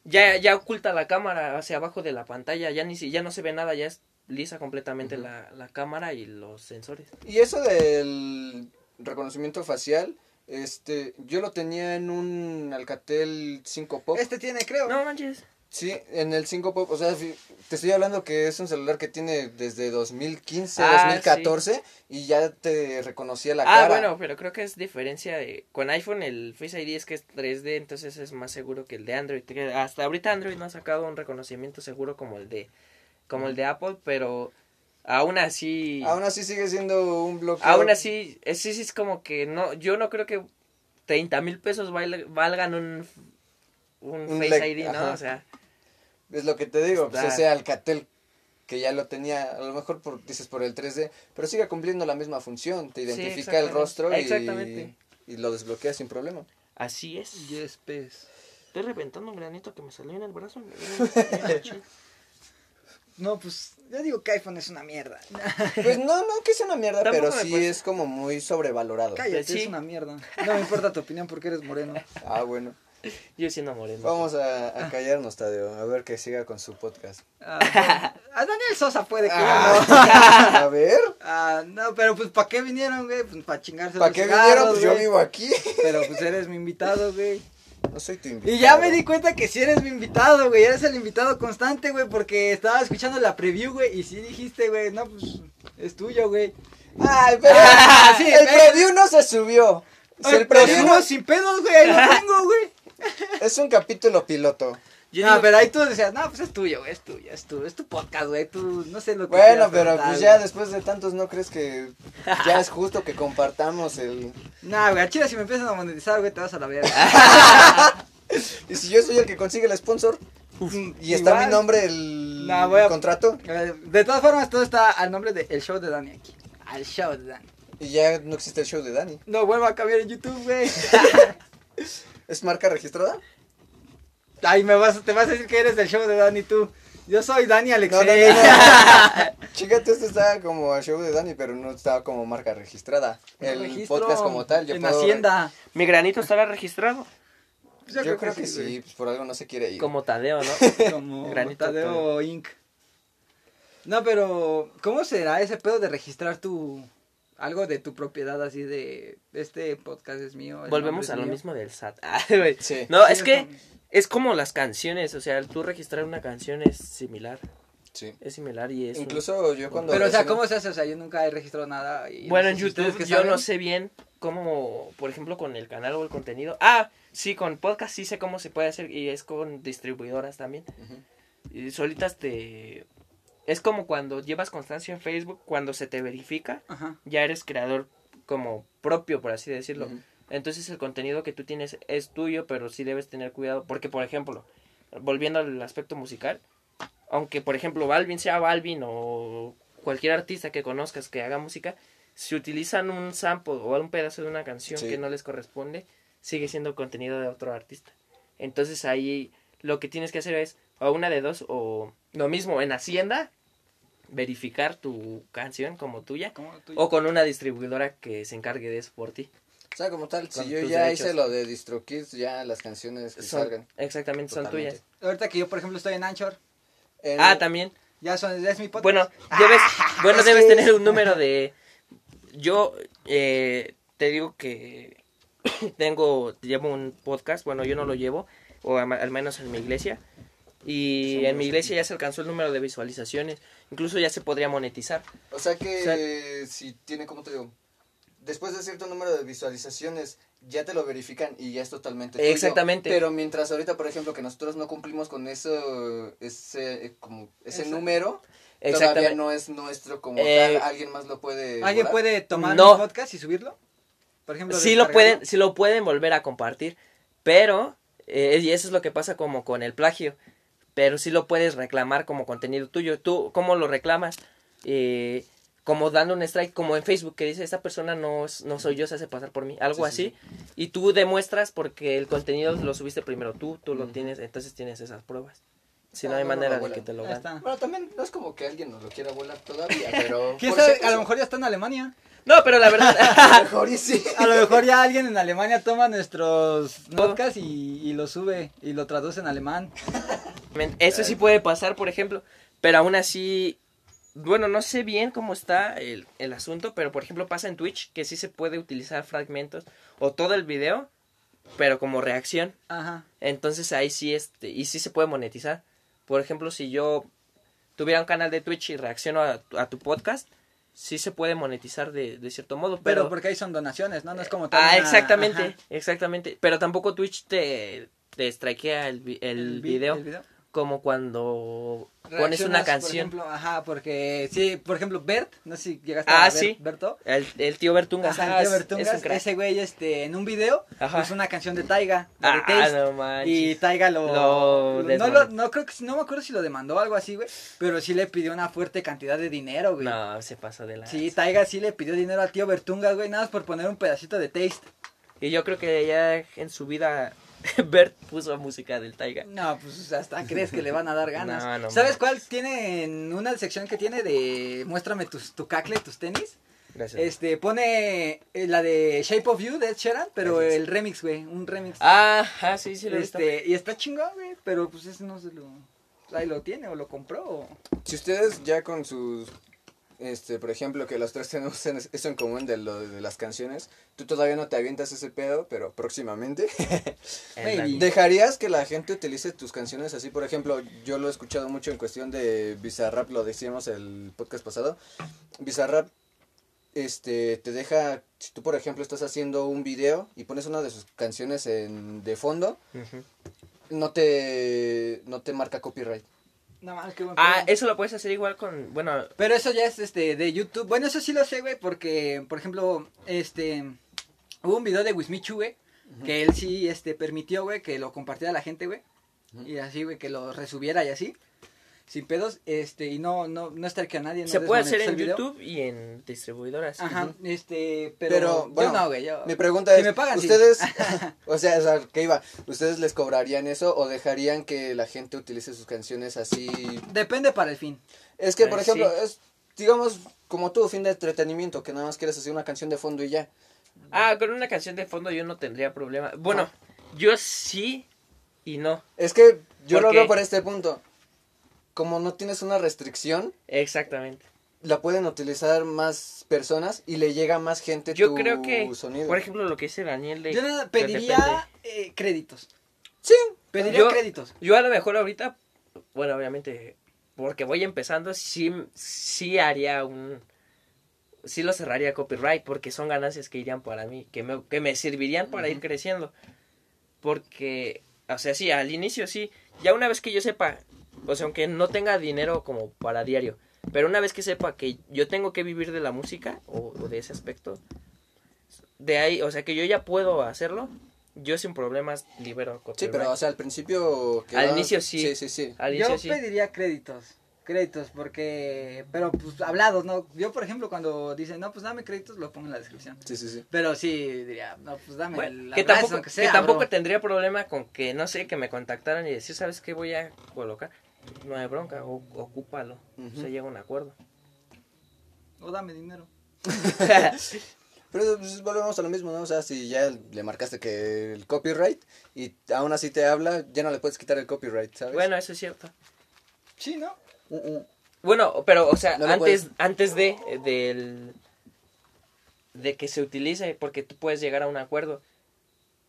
Ya, ya oculta la cámara hacia abajo de la pantalla, ya ni si, ya no se ve nada, ya es lisa completamente la, la cámara y los sensores. Y eso del reconocimiento facial, este, yo lo tenía en un Alcatel 5 Pop. Este tiene, creo. No manches. Sí, en el 5 Pop, o sea, te estoy hablando que es un celular que tiene desde 2015, Ah, 2014 y ya te reconocía la ah, cara. bueno, pero creo que es diferencia de con iPhone el Face ID es que es 3D, entonces es más seguro que el de Android. Hasta ahorita Android no ha sacado un reconocimiento seguro como el de como el de Apple, pero aún así Aún así sigue siendo un bloqueo. Aún así, es, sí, sí es como que no, yo no creo que 30 mil pesos valga- valgan un, un, Un Face le- ID, ¿no? ajá. O sea, Es lo que te digo, pues ese Alcatel que ya lo tenía, a lo mejor por, dices por el 3D, pero sigue cumpliendo la misma función, te Sí, identifica el rostro y, y lo desbloquea sin problema. así es. Yes, pez. Estoy reventando un granito que me salió en el brazo. No, pues, yo digo que iPhone es una mierda. Pues no, no que sea una mierda, Tampoco pero sí es como muy sobrevalorado. Cállate, Sí. es una mierda. No me importa tu opinión porque eres moreno. Ah, bueno. Yo siendo moreno. Vamos a, a callarnos, Tadeo, a ver que siga con su podcast. Ah, a Daniel Sosa puede que Ah, a ver, no. Ah, no, pero pues, ¿para qué vinieron, güey? Pues para chingarse ¿para qué cigarros, vinieron? Pues yo vivo aquí. Pero pues eres mi invitado, güey. No soy tu invitado. Y ya me di cuenta que sí eres mi invitado, güey. Eres el invitado constante, güey. Porque estaba escuchando la preview, güey. Y sí dijiste, güey, no, pues es tuyo, güey. Ay, pero Ah, sí, el pero- preview no se subió. Si Ay, el preview pero no- no, sin pedos, güey. Ahí lo tengo, güey. es un capítulo piloto. Yo no, digo- pero ahí tú decías, no, pues es tuyo, güey. Es tuyo, es tu, es tu podcast, güey. Tú, no sé lo que Bueno, pero pues ya después de tantos, ¿no crees que ya es justo que compartamos el... Nah, güey, a Chile si me empiezan a monetizar, güey, te vas a la verga. Y si yo soy el que consigue el sponsor y está Igual. mi nombre el No, voy a- contrato De todas formas, todo está al nombre del el show de Dani aquí. Al show de Dani. y ya no existe el show de Dani. No vuelvo a cambiar en YouTube, güey. ¿Es marca registrada? Ay, me vas, te vas a decir que eres del show de Dani tú. Yo soy Dani No, Alexei. no, no, no. Chícate, esto estaba como el show de Dani, pero no estaba como marca registrada. No El registro podcast como tal, yo En puedo- Hacienda. Mi granito estará registrado. Pues Yo, creo, que, sí, pues por algo no se quiere ir. Como Tadeo, ¿no? Como Granito Tadeo Inc. No, pero ¿cómo será ese pedo de registrar tu algo de tu propiedad así de este podcast es mío? Volvemos a lo mío"? mismo del SAT. Ah. Sí. No, Sí, es que como- es como las canciones, o sea, tú registrar una canción es similar. Sí. Es similar y es... un- Incluso yo cuando... Pero, o sea, ¿cómo se hace? O sea, yo nunca he registrado nada. y Bueno, no en si YouTube que yo no sé bien cómo, por ejemplo, con el canal o el contenido. Ah, sí, con podcast sí sé cómo se puede hacer y es con distribuidoras también. Y solitas te... Es como cuando llevas constancia en Facebook, cuando se te verifica, Ajá. ya eres creador como propio, por así decirlo. Entonces el contenido que tú tienes es tuyo, pero sí debes tener cuidado. Porque, por ejemplo, volviendo al aspecto musical, aunque, por ejemplo, Balvin sea Balvin o cualquier artista que conozcas que haga música, si utilizan un sample o un pedazo de una canción Sí. que no les corresponde, sigue siendo contenido de otro artista. Entonces ahí lo que tienes que hacer es, o una de dos, o lo mismo en Hacienda, verificar tu canción como tuya, ¿Cómo tú- o con una distribuidora que se encargue de eso por ti. O sea, como tal, si yo ya derechos. hice lo de DistroKids, ya las canciones que Son- salgan. exactamente, son tuyas. Ahorita que yo, por ejemplo, estoy en Anchor. En- Ah, también. Ya, son, ya es mi podcast. Bueno, debes, bueno, es debes que- tener un número de... Yo eh, te digo que tengo, llevo un podcast, bueno, yo no lo llevo, o al menos en mi iglesia, y Somos en mi iglesia ya se alcanzó el número de visualizaciones, incluso ya se podría monetizar. O sea que O sea- si tiene, ¿cómo te digo? Después de cierto número de visualizaciones, ya te lo verifican y ya es totalmente tuyo. Exactamente. Pero mientras ahorita, por ejemplo, que nosotros no cumplimos con eso, ese, eh, como, ese número, todavía no es nuestro como Eh, tal. Alguien más lo puede. ¿Alguien volar? puede tomar No. mi podcast y subirlo? Por ejemplo, sí lo pueden sí lo pueden volver a compartir pero eh, y eso es lo que pasa como con el plagio pero sí lo puedes reclamar como contenido tuyo tú cómo lo reclamas Eh, como dando un strike como en Facebook que dice esta persona no es- no soy yo se hace pasar por mí algo Sí, sí, así y tú demuestras porque el contenido lo subiste primero tú tú lo tienes entonces tienes esas pruebas si Ah, no hay no, no manera de que te lo ganen. Bueno, también no es como que alguien nos lo quiera volar todavía, pero. ¿Quién sabe? A lo mejor ya está en Alemania. no pero la verdad A lo mejor y sí. A lo mejor ya alguien en Alemania toma nuestros podcasts y, y lo sube y lo traduce en alemán. Eso sí puede pasar, por ejemplo, pero aún así, bueno, no sé bien cómo está el, el asunto, pero por ejemplo pasa en Twitch que sí se puede utilizar fragmentos o todo el video, pero como reacción. Ajá. Entonces ahí sí, este, y sí se puede monetizar. Por ejemplo, si yo tuviera un canal de Twitch y reacciono a, a tu podcast, sí se puede monetizar de, de cierto modo, Pero, pero... porque ahí son donaciones, ¿no? No es como tal Ah, una- exactamente, ajá. exactamente. Pero tampoco Twitch te, te strikea el, video el video. Como cuando pones una Por canción. ejemplo, ajá, porque sí, por ejemplo, Bert, no sé si llegaste Ah, a ver sí. Berto. El, el tío Bertungas. Ajá, ah, el tío es- Bertungas, es un crack. ese güey, este, en un video, Ajá. puso una canción de Taiga, de Ah, Taste, no manches. y Taiga lo, Lo no, lo- no creo que, no me acuerdo si lo demandó o algo así, güey, pero sí le pidió una fuerte cantidad de dinero, güey. No, se pasó de la. Sí, Taiga sí le pidió dinero al tío Bertungas, güey, nada más por poner un pedacito de Taste. Y yo creo que ya en su vida Bert puso música del Taiga. No, pues hasta crees que le van a dar ganas. No, no ¿Sabes manches. cuál tiene en una sección que tiene de muéstrame tus, tu cacle, tus tenis? Gracias. Este, pone eh, la de Shape of You de Ed Sheeran, pero Gracias. el remix, güey, un remix. Ah, ah, sí, sí lo visto. este, y está chingón, güey, pero pues ese no se lo... Ahí lo tiene o lo compró o... Si ustedes ya con sus, este, por ejemplo, que los tres tenemos en- eso en común de lo de las canciones, tú todavía no te avientas ese pedo, pero próximamente. ¿Dejarías que la gente utilice tus canciones así? Por ejemplo, yo lo he escuchado mucho en cuestión de Bizarrap, lo decíamos el podcast pasado. Bizarrap, este, te deja, si tú por ejemplo estás haciendo un video y pones una de sus canciones en, de fondo, no te, no te marca copyright. No mames, qué buen Ah, pedo. eso lo puedes hacer igual con. Bueno, Pero eso ya es este de YouTube. Bueno, eso sí lo sé, güey, porque, por ejemplo, este... Hubo un video de Wismichu, güey, que él sí, este, permitió, güey, que lo compartiera la gente, güey. Y así, güey, que lo resubiera y así. Sin pedos, este, y no, no, no estar que a nadie. no se puede hacer en. YouTube y en distribuidoras. Ajá, este, pero, Pero, bueno, yo no, güey, yo... Mi pregunta Si es, me pagan, sí. ¿ustedes, o sea, o sea, ¿qué iba? ¿Ustedes les cobrarían eso o dejarían que la gente utilice sus canciones así? Depende para el fin. Es que, Eh, por ejemplo, sí. es, digamos, como tú, fin de entretenimiento, que nada más quieres hacer una canción de fondo y ya. Ah, con una canción de fondo yo no tendría problema. Bueno, yo sí y no. Es que yo ¿Por lo qué? veo por este punto. Como no tienes una restricción, Exactamente. la pueden utilizar más personas y le llega más gente Yo tu creo que, sonido. por ejemplo, lo que dice Daniel de... Yo nada, que pediría eh, créditos. sí, Pediría Yo- créditos. Yo a lo mejor ahorita, bueno, obviamente porque voy empezando, sí, sí haría un... Sí lo cerraría copyright porque son ganancias que irían para mí, que me, que me servirían para ir creciendo. Porque, o sea, sí, al inicio sí. Ya una vez que yo sepa, o sea, aunque no tenga dinero como para diario, pero una vez que sepa que yo tengo que vivir de la música o, o de ese aspecto, de ahí, o sea, que yo ya puedo hacerlo, yo sin problemas libero Sí, copyright. pero o sea, al principio... Al inicio sí. Sí, sí, sí. Al Yo sí. pediría créditos, créditos, porque, pero pues hablados, ¿no? Yo, por ejemplo, cuando dicen, no, pues dame créditos, lo pongo en la descripción. Sí, sí, sí. Pero sí, diría, no, pues dame Bueno, el que abrazo, tampoco, que sea, tampoco tendría problema con que, no sé, que me contactaran y decir, ¿sabes qué voy a colocar? No hay bronca, o, ocúpalo. Ujú. Se llega a un acuerdo. O dame dinero. Pero pues, volvemos a lo mismo, ¿no? O sea, si ya le marcaste que el copyright y aún así te habla, ya no le puedes quitar el copyright, ¿sabes? bueno, eso es cierto. Sí, ¿no? Uh, uh. Bueno, pero, o sea, No antes, antes de, eh, del, de que se utilice, porque tú puedes llegar a un acuerdo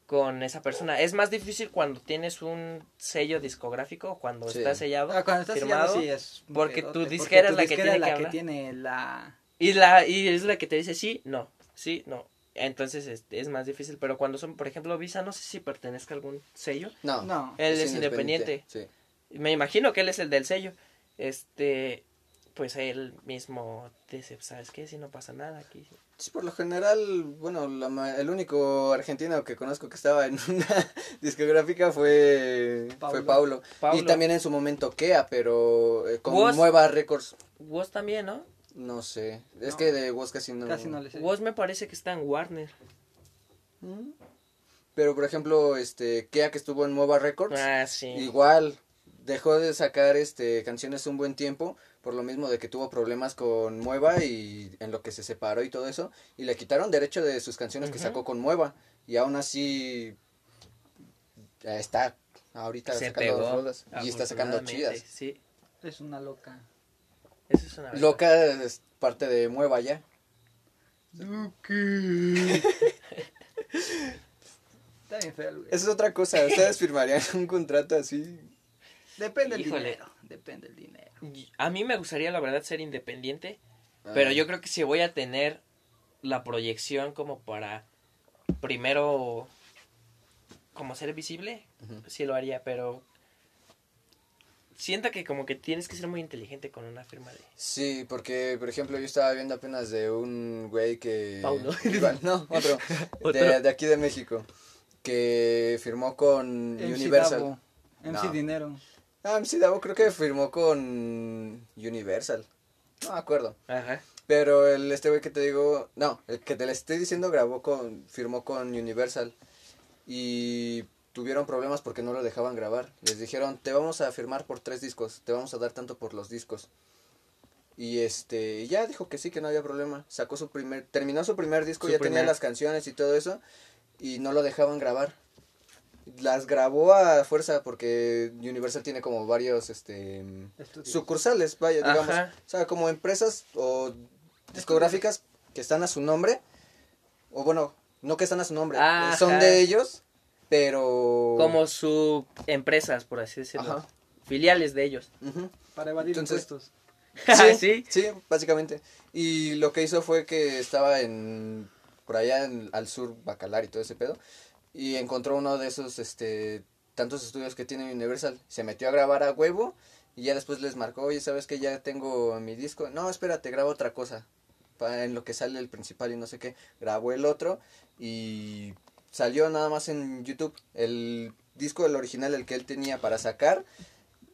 con esa persona. Es más difícil cuando tienes un sello discográfico, cuando Sí. está sellado, Ah, cuando estás firmado, sellado, sí es porque tu porque disquera tu es la que tiene es la que tiene la... Y la y es la que te dice sí, no, sí, no. Entonces este, es más difícil, pero cuando son, por ejemplo, Visa, no sé si pertenezca a algún sello. No, No. Él es independiente. Sí. Me imagino que él es el del sello. Este, pues él mismo dice, ¿sabes qué? Si no pasa nada aquí. Sí, por lo general, bueno, la ma- el único argentino que conozco que estaba en una discográfica fue Paulo. fue Paulo. Paulo. Y también en su momento Kea, pero eh, con Woz. Nueva Records, Woz también, ¿no? no sé. Es No. que de Woz casi no. Casi no le sé. Woz me parece que está en Warner. Mm. Pero por ejemplo, este Kea que estuvo en Nueva Records, Ah, sí. igual dejó de sacar este canciones un buen tiempo por lo mismo de que tuvo problemas con Mueva y en lo que se separó y todo eso y le quitaron derecho de sus canciones que sacó con Mueva y aún así eh, está ahorita Se sacando pegó. rolas y está sacando chidas. Sí, Es una loca. eso es una verdad. Loca es parte de Mueva ya. Está bien feo, güey. Esa es otra cosa, ustedes firmarían un contrato así. Depende del Híjole. dinero. Depende del dinero. A mí me gustaría, la verdad, ser independiente. Pero Ah, yo creo que si voy a tener la proyección como para primero como ser visible, Ujú. sí lo haría, pero siento que como que tienes que ser muy inteligente con una firma de Sí, porque por ejemplo yo estaba viendo apenas de un güey que... Paulo. Igual, no, otro. Otro. De, de aquí de México. Que firmó con MC Universal. Davo, MC No. Dinero. Ah, MC Davo creo que firmó con Universal. No me acuerdo. Ajá. Pero el este güey que te digo, no, el que te le estoy diciendo grabó con, firmó con Universal y tuvieron problemas porque no lo dejaban grabar. Les dijeron, te vamos a firmar por tres discos, te vamos a dar tanto por los discos. Y este, ya dijo que sí, que no había problema. Sacó su primer, terminó su primer disco, Su ya tenía las canciones y todo eso y no lo dejaban grabar. Las grabó a fuerza porque Universal tiene como varios, este, Estudios. sucursales, vaya, digamos. Ajá. O sea, como empresas o discográficas que están a su nombre. O bueno, no que están a su nombre. Ajá. Son de ellos, pero... Como su empresas, por así decirlo. Ajá. Filiales de ellos. Para evadir Entonces- impuestos. sí. Sí, básicamente. Y lo que hizo fue que estaba en... Por allá en- al sur, Bacalar y todo ese pedo. Y encontró uno de esos, este... Tantos estudios que tiene Universal. Se metió a grabar a huevo. Y ya después les marcó, oye, ¿sabes que Ya tengo mi disco. No, espérate, grabo otra cosa. en lo que sale el principal y no sé qué. Grabó el otro. Y salió nada más en YouTube. El disco, el original, el que él tenía para sacar.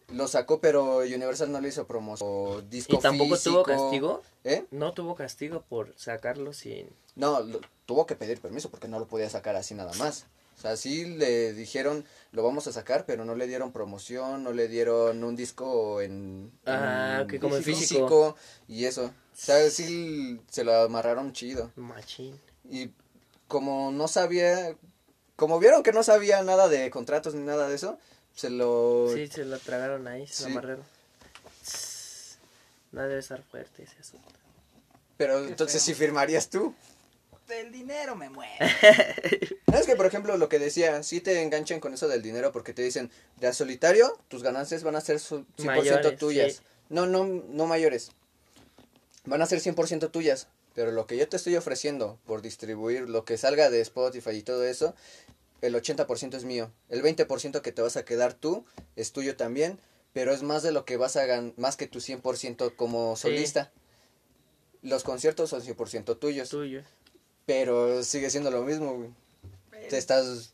Lo sacó, pero Universal no le hizo promoción. Disco ¿Y tampoco tuvo castigo? ¿Eh? No tuvo castigo por sacarlo sin... No, lo- tuvo que pedir permiso porque no lo podía sacar así nada más. O sea, sí le dijeron, lo vamos a sacar, pero no le dieron promoción, no le dieron un disco en, Ah, como físico. y eso. O sea, sí se lo amarraron chido. Machín. Y como no sabía, como vieron que no sabía nada de contratos ni nada de eso, se lo... Sí, se lo tragaron ahí, se Sí. lo amarraron. No debe estar fuerte ese asunto. Pero Qué entonces feo. sí firmarías tú. El dinero me mueve. Es que, por ejemplo, lo que decía, sí te enganchan con eso del dinero porque te dicen, de a solitario, tus ganancias van a ser su- 100% Mayores, tuyas. sí. No, no, no mayores. Van a ser 100% tuyas. Pero lo que yo te estoy ofreciendo por distribuir lo que salga de Spotify y todo eso, el 80% es mío. El 20% que te vas a quedar tú es tuyo también, pero es más de lo que vas a ganar, más que tu 100% como Sí. solista. Los conciertos son 100% tuyos, Tuyo. Pero sigue siendo lo mismo, güey. Te estás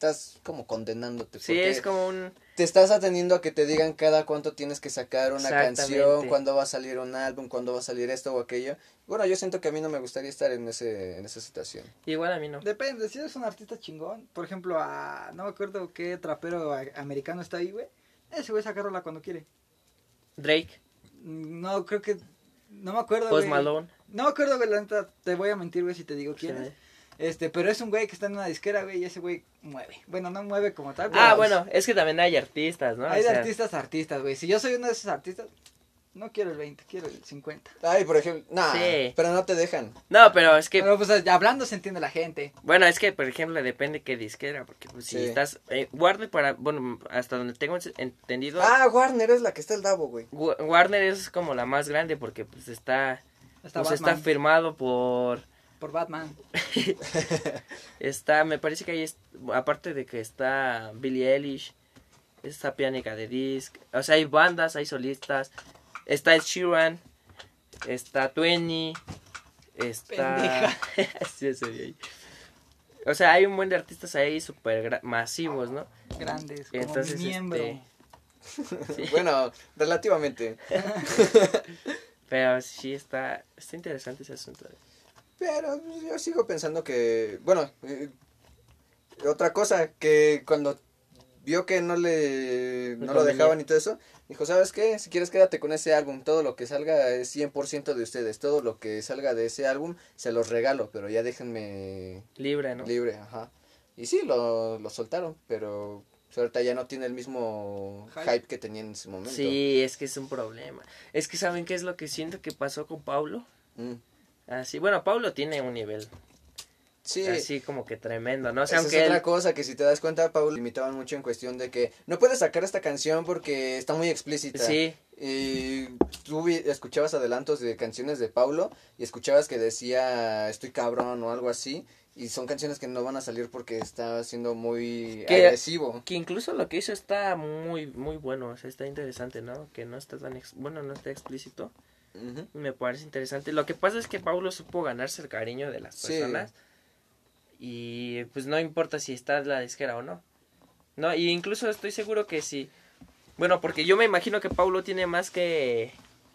estás como condenándote Sí, es como un... te estás atendiendo a que te digan cada cuánto tienes que sacar una canción, cuándo va a salir un álbum, cuándo va a salir esto o aquello. Bueno, yo siento que a mí no me gustaría estar en ese en esa situación. Igual a mí no. Depende, si eres un artista chingón, por ejemplo, a, no me acuerdo qué trapero americano está ahí, güey. Ese güey saca rola cuando quiere. Drake, Mm, No, creo que, no me acuerdo, Post güey. Malone. No me acuerdo, güey, la neta, te voy a mentir, güey, si te digo quién Sí. es. Este, pero es un güey que está en una disquera, güey, y ese güey mueve. Bueno, no mueve como tal, pero Ah, bueno, es que también hay artistas, ¿no? hay O de sea, artistas artistas, güey. Si yo soy uno de esos artistas, no quiero el 20, quiero el 50. Ay, por ejemplo, nah, Sí. pero no te dejan. No, pero es que... Pero pues hablando se entiende la gente. Bueno, es que, por ejemplo, depende qué disquera, porque pues, si estás... Eh, Warner para... Bueno, hasta donde tengo entendido... Ah, Warner es la que está el Davo, güey. Wa- Warner es como la más grande porque pues está... Está pues, está firmado por... por Batman. Está, me parece que ahí, es, aparte de que está Billie Eilish, está Pianica de Disc, o sea, hay bandas, hay solistas, está Ed Sheeran, está Twenty, está... Sí, ahí. O sea, hay un buen de artistas ahí súper masivos, ¿no? Grandes, como Entonces, mi miembro. este, Bueno, relativamente. Pero sí está, está interesante ese asunto. Pero pues, yo sigo pensando que, bueno, eh, otra cosa, que cuando vio que no le no lo dejaban y todo eso, dijo, ¿sabes qué? Si quieres quédate con ese álbum, todo lo que salga es 100% de ustedes, todo lo que salga de ese álbum se los regalo, pero ya déjenme Libre, ¿no? libre, ajá. Y sí, lo, lo soltaron, pero pues, ahorita ya no tiene el mismo Hype. hype, que tenía en ese momento. Sí, es que es un problema. Es que ¿saben qué es lo que siento que pasó con Pablo? Mm. Así, bueno, Pablo tiene un nivel Sí, así como que tremendo, ¿no? O sea, Esa aunque es otra él- cosa que si te das cuenta, Paul limitaban mucho en cuestión de que no puedes sacar esta canción porque está muy explícita. Sí, Y tú escuchabas adelantos de canciones de Paulo y escuchabas que decía estoy cabrón o algo así. Y son canciones que no van a salir porque está siendo muy Que- agresivo. que incluso lo que hizo está muy muy bueno, o sea, está interesante, ¿no? Que no está tan ex- bueno, no está explícito. Me parece interesante. Lo que pasa es que Pablo supo ganarse el cariño de las Sí. Y pues no importa si está la disquera o no. No, y incluso estoy seguro que si bueno, porque yo me imagino que Pablo tiene más que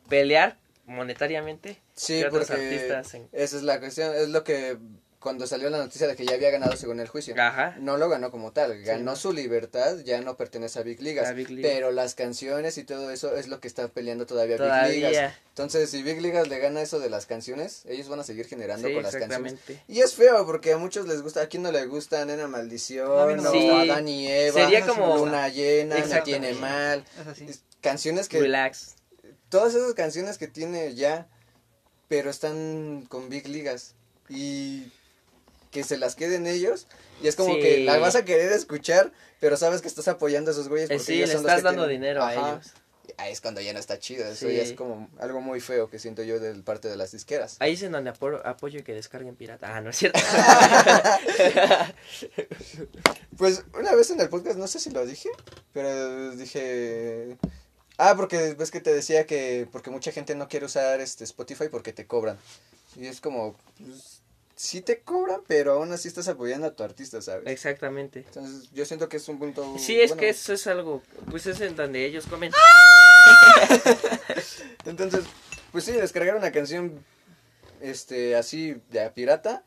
pelear monetariamente Sí, que otros porque artistas en- esa es la cuestión. Es lo que cuando salió la noticia de que ya había ganado según el juicio. Ajá. No lo ganó como tal, ganó su libertad, ya no pertenece a Big Ligas, A Big Ligas. pero las canciones y todo eso es lo que está peleando todavía, Big. Ligas. Entonces, si Big Ligas le gana eso de las canciones, ellos van a seguir generando Sí, con las canciones. Y es feo porque a muchos les gusta, a quien no le gusta Nena Maldición, no Dani y Eva, Sería como- Luna Llena, Me. Tiene Mal, Es así. es- canciones que, Relax. todas esas canciones que tiene ya, pero están con Big Ligas y que se las queden ellos y es como Sí. que la vas a querer escuchar, pero sabes que estás apoyando a esos güeyes Eh, porque sí, ellos le los estás que dando dinero a Ajá. ellos. Ahí es cuando ya no está chido, eso Sí. ya es como algo muy feo que siento yo del parte de las disqueras. Ahí es en donde apo- apoyo que descarguen pirata. Ah, no es cierto. Pues una vez en el podcast, no sé si lo dije, pero dije... Ah, porque ves que te decía que porque mucha gente no quiere usar este Spotify porque te cobran. Y es como, pues, sí te cobran, pero aún así estás apoyando a tu artista, ¿sabes? Exactamente. Entonces yo siento que es un punto... Sí, es bueno. que eso es algo, pues es en donde ellos comen. Entonces, pues sí, descargar una canción este así de pirata,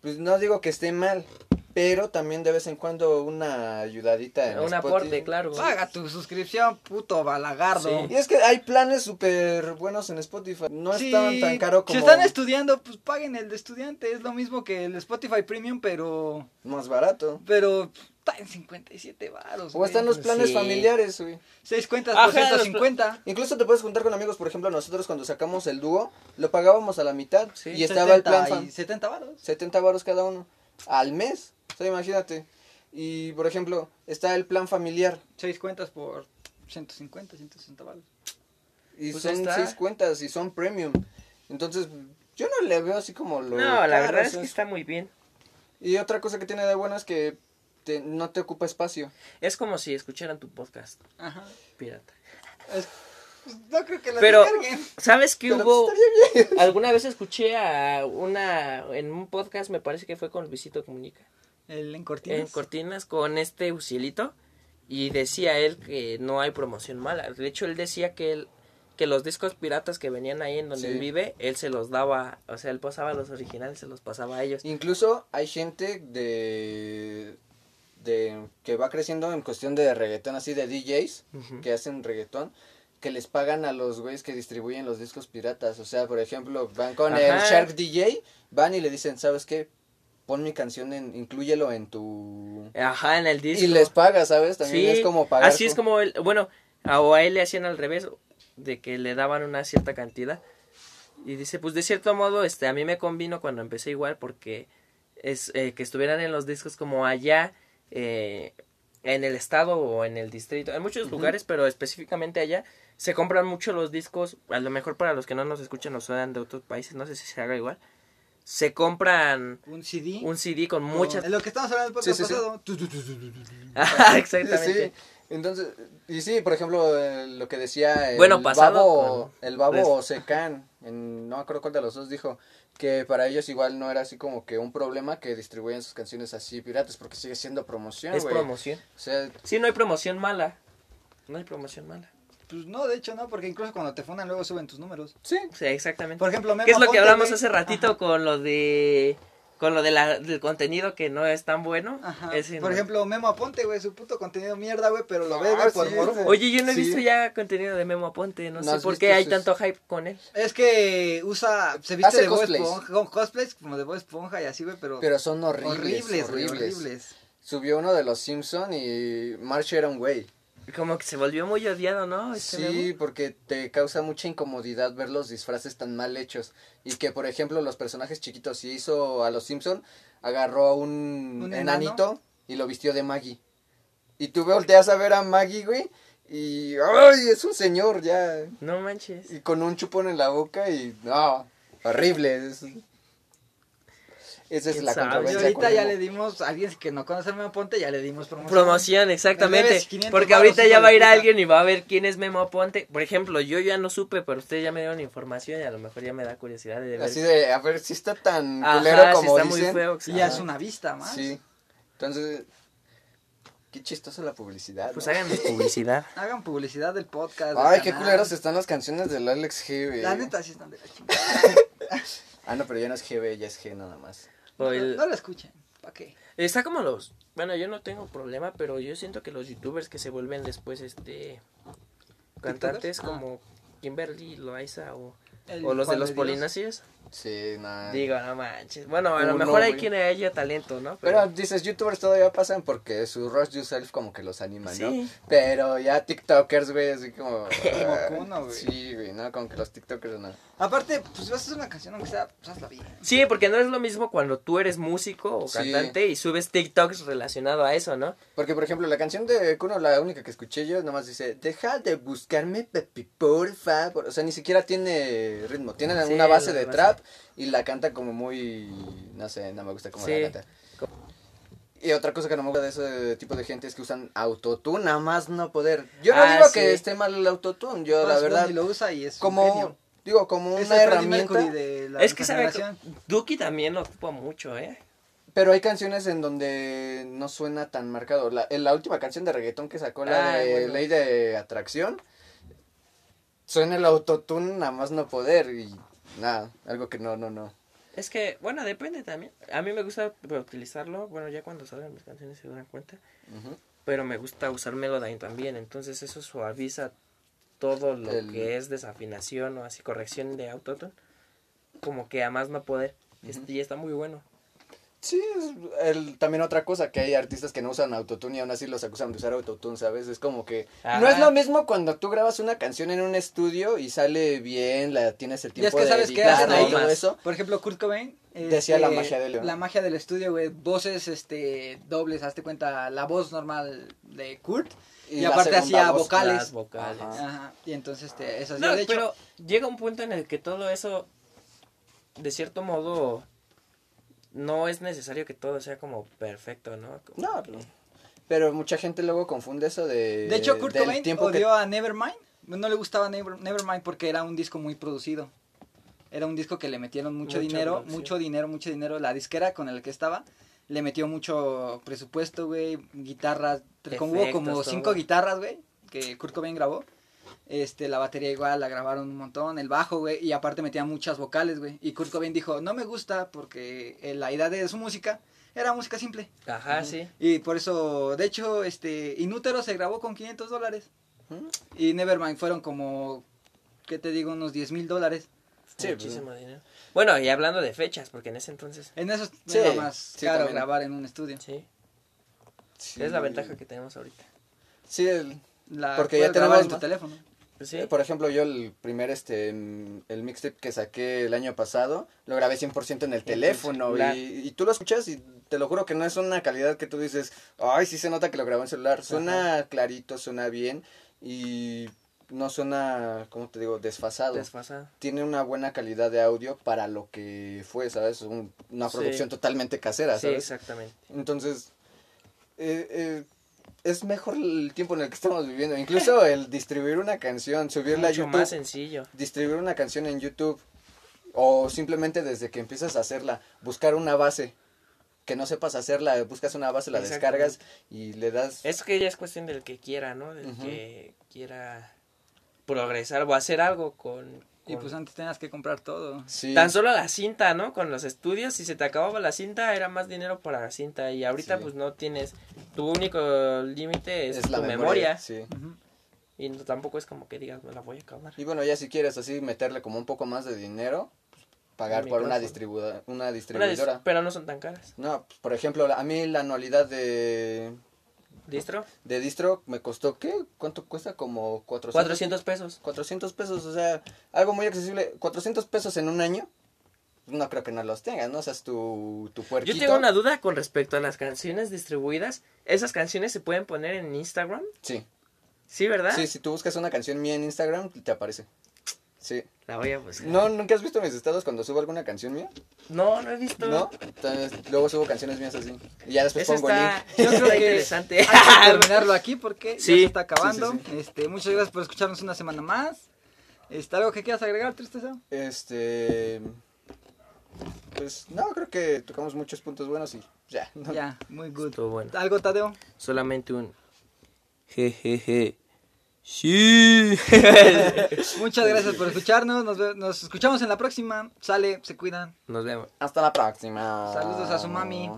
pues no digo que esté mal, pero también de vez en cuando una ayudadita en Un Spotify. aporte, claro. Paga tu suscripción, puto balagardo. Y es que hay planes súper buenos en Spotify. No Sí, estaban tan caro como Si están estudiando, pues paguen el de estudiante. Es lo mismo que el Spotify Premium, pero. más barato. Pero está en 57 baros. O están los planes Sí. familiares, güey. 6 cuentas por los 150. Incluso te puedes juntar con amigos, por ejemplo, nosotros cuando sacamos el dúo, lo pagábamos a la mitad. Sí. y estaba el plan 70 fam- y 70 varos. 70 varos cada uno. Al mes. O sea, imagínate. Y, por ejemplo, está el plan familiar. 6 cuentas por 150, 160 varos. Y Pues son está. seis cuentas y son premium. Entonces, yo no le veo así como lo. No, la verdad es que está muy bien. Y otra cosa que tiene de bueno es que te- no te ocupa espacio. Es como si escucharan tu podcast Ajá. pirata. Es- pues, no creo que lo Pero- descarguen. ¿Sabes qué Pero hubo? bien. Alguna vez escuché a una en un podcast, me parece que fue con Luisito Comunica, El en cortinas. en Cortinas con este Ucielito y decía él que no hay promoción mala. De hecho él decía que él que los discos piratas que venían ahí en donde Sí. él vive, él se los daba, o sea, él pasaba los originales, se los pasaba a ellos. Incluso hay gente de. de que va creciendo en cuestión de reggaetón, así de DJs que hacen reggaetón. Que les pagan a los güeyes que distribuyen los discos piratas. O sea, por ejemplo, van con el. Shark DJ, van y le dicen, ¿sabes qué? Pon mi canción, en, inclúyelo en tu... Ajá, en el disco. Y les paga, ¿sabes? También Sí, es como pagar. Así es como él, bueno, a, él le hacían al revés, de que le daban una cierta cantidad. Y dice, pues de cierto modo, este, a mí me convino cuando empecé igual porque es eh, que estuvieran en los discos como allá, eh, en el estado o en el distrito, en muchos lugares, pero específicamente allá, se compran mucho los discos, a lo mejor para los que no nos escuchan o suenan de otros países, no sé si se haga igual, se compran Un CD. un CD con muchas... Es lo que estamos hablando del podcast pasado. Ajá, exactamente. Sí, entonces, y sí, por ejemplo, eh, lo que decía el Bueno, pasado babo, con- el babo o Secan, en, no me acuerdo cuál de los dos dijo, que para ellos igual no era así como que un problema que distribuyan sus canciones así piratas, porque sigue siendo promoción, Es promoción. O sea, Sí, no hay promoción mala. No hay promoción mala. Pues no, de hecho no, porque incluso cuando te funan luego suben tus números. sí, Sí, exactamente. Por ejemplo, Memo ¿Qué es lo que hablamos güey. hace ratito Ajá. con lo de con lo de la, del contenido que no es tan bueno? Ajá. Ese Por no. ejemplo, Memo Aponte, güey, su puto contenido mierda, güey, pero lo ve, Ah, güey, por sí, morbo. Oye, yo no he Sí. visto ya contenido de Memo Aponte, no, ¿No sé por qué hay sus- tanto hype con él. Es que usa, se viste Hace de Bob cosplays. Esponja, con cosplays como de Bob Esponja y así, güey, pero, pero son horribles, horribles. horribles. Subió uno de los Simpson y Marsh era un güey. Como que se volvió muy odiado, ¿no? Este Sí, Memo. porque te causa mucha incomodidad ver los disfraces tan mal hechos. Y que, por ejemplo, los personajes chiquitos, si hizo a los Simpson, agarró a un, ¿Un enanito enano? y lo vistió de Maggie. Y tú volteas a ver a Maggie, güey, y ¡ay! Es un señor ya. No manches. Y con un chupón en la boca y ¡no! Horrible. es- Esa es ¿Quién la controversia. ahorita con ya le dimos, a alguien que no conoce a Memo Aponte, ya le dimos promoción. Promoción, exactamente. debes 500 Porque ahorita ya va a ir alguien y va a ver quién es Memo Aponte. Por ejemplo, yo ya no supe, pero ustedes ya me dieron información y a lo mejor ya me da curiosidad de ver. Así de, a ver si está tan Ajá, culero como está muy dicen. feo. Y ya es una vista más. Sí. Entonces, qué chistosa la publicidad. Pues ¿no? háganos publicidad. Hagan publicidad del podcast. del Ay, qué canal. culeros están las canciones del Alex G. La neta sí están de la chingada. Ah, no, pero ya no es GB, ya es G nada más. No, el- no lo escuchen. ¿Para qué? Está como los. Bueno, yo no tengo problema, pero yo siento que los youtubers que se vuelven después, este. Cantantes Ah. como Kimberly Loaiza o, El o los de los Dios. Sí, nada. Digo, no manches. Bueno, a lo Uno, mejor hay güey. quien haya talento, ¿no? Pero dices, youtubers todavía pasan porque su Rush Yourself como que los anima, ¿no? Sí. Pero ya TikTokers, güey, así como... Como ah, Kuno, güey. Sí, güey, no, como que los TikTokers no. Aparte, pues si vas a hacer una canción, aunque sea, pues hazla bien. Sí, porque no es lo mismo cuando tú eres músico o Sí. cantante y subes TikToks relacionado a eso, ¿no? Porque, por ejemplo, la canción de Kuno, la única que escuché yo, nomás dice, deja de buscarme, Pepi, por favor. O sea, ni siquiera tiene ritmo. Tiene Sí, una base la de base. trap y la canta como muy, no sé, no me gusta cómo Sí. la canta. Y otra cosa que no me gusta de ese tipo de gente es que usan autotune, nada más no poder. Yo no Ah, digo sí. que esté mal el autotune, yo la verdad, lo usa y es como, digo, como Es una herramienta. Mercury de la es que sabe. Duki también lo ocupa mucho, ¿eh? Pero hay canciones en donde no suena tan marcado. La, en la última canción de reggaetón que sacó, la Ah, de bueno. Ley de Atracción, suena el autotune nada más no poder y nada, algo que no, no, no. Es que, bueno, depende también. A mí me gusta utilizarlo, bueno, ya cuando salgan mis canciones se dan cuenta. Pero me gusta usar Melodyne también, entonces eso suaviza todo lo El- que es desafinación o así corrección de autotune. Como que a más no poder. Este, y está muy bueno. Sí, es el, también otra cosa, que hay artistas que no usan autotune y aún así los acusan de usar autotune, ¿sabes? Es como que no es lo mismo cuando tú grabas una canción en un estudio y sale bien, la tienes el Y es tiempo que de sabes qué hacen ahí. y todo eso. Por ejemplo, Kurt Cobain. Decía la magia. La del estudio, güey. Voces este, dobles, hazte cuenta. La voz normal de Kurt. Y, la aparte hacía voz, vocales. Vocales. Ajá. Ajá. Y entonces este, eso. No, de hecho, pero llega un punto en el que todo eso, de cierto modo, no es necesario que todo sea como perfecto, ¿no? Como No, que- pero, mucha gente luego confunde eso de. de hecho, Kurt del Cobain tiempo odió que- a Nevermind. No le gustaba Never, Nevermind porque era un disco muy producido. Era un disco que le metieron mucho Mucha dinero, producción. mucho dinero, mucho dinero. La disquera con el que estaba le metió mucho presupuesto, güey, guitarras. Como hubo como Efectos, cinco todo. guitarras, güey, que Kurt Cobain grabó. Este, la batería igual la grabaron un montón, el bajo, güey, y aparte metía muchas vocales, güey. Y Kurt Cobain dijo, no me gusta porque eh, la idea de su música era música simple. Ajá, sí. Y por eso, de hecho, este, Inútero se grabó con 500 dólares. Y Nevermind fueron como, ¿qué te digo? Unos 10 mil dólares. Sí, Muchísimo dinero. Bueno, y hablando de fechas, porque en ese entonces, En eso Sí, era más sí, caro también. grabar en un estudio. sí, Sí. es la ventaja que tenemos ahorita. Sí, el- La Porque ya tenemos en tu teléfono. Pues sí. Eh, Por ejemplo, yo el primer, este, el mixtape que saqué el año pasado, lo grabé 100% en el teléfono y, y tú lo escuchas y te lo juro que no es una calidad que tú dices, ay, sí se nota que lo grabó en celular. Suena clarito, suena bien y no suena, ¿cómo te digo?, desfasado. Desfasado. Tiene una buena calidad de audio para lo que fue, ¿sabes? Un- una Sí. producción totalmente casera, Sí, ¿sabes? exactamente. Entonces, eh, eh, es mejor el tiempo en el que estamos viviendo. Incluso el distribuir una canción, subirla a YouTube, más sencillo. distribuir una canción en YouTube o simplemente desde que empiezas a hacerla, buscar una base que no sepas hacerla, buscas una base, la descargas y le das... Es que ya es cuestión del que quiera, ¿no? Del que quiera progresar o hacer algo con... Y pues antes tenías que comprar todo. Sí, Tan solo la cinta, ¿no? Con los estudios, si se te acababa la cinta, era más dinero para la cinta. Y ahorita, Sí. pues no tienes. Tu único límite es, es la tu memoria. memoria. Sí. Y no- tampoco es como que digas, me la voy a acabar. Y bueno, ya si quieres así meterle como un poco más de dinero, pues, pagar por una, distribuida, una Una distribuidora. dis- pero no son tan caras. No, pues, por ejemplo, la- a mí la anualidad de, ¿Distro? de distro me costó, ¿qué? ¿Cuánto cuesta? Como 400, 400 pesos. 400 pesos, o sea, algo muy accesible. 400 pesos en un año, no creo que no los tengas, ¿no? O sea, es tu, tu puerquito. Yo tengo una duda con respecto a las canciones distribuidas. ¿Esas canciones se pueden poner en Instagram? Sí, Sí, ¿verdad? sí, si tú buscas una canción mía en Instagram, te aparece. Sí. La voy a buscar. ¿No, ¿Nunca has visto mis estados cuando subo alguna canción mía? No, no he visto. ¿No? Entonces, luego subo canciones mías así. Y ya después Eso pongo está, link. Yo creo está que interesante. Hay que terminarlo aquí porque ya Sí. se está acabando. Sí, sí, Este, muchas gracias por escucharnos una semana más. Este, ¿Algo que quieras agregar, Tristeza? Este. Pues no, creo que tocamos muchos puntos buenos y ya. ¿no? Ya, muy good. Bueno. ¿Algo, Tadeo? Solamente un jejeje. Sí. Muchas gracias por escucharnos. Nos, nos escuchamos en la próxima. Sale, se cuidan. Nos vemos. Hasta la próxima. Saludos a su mami.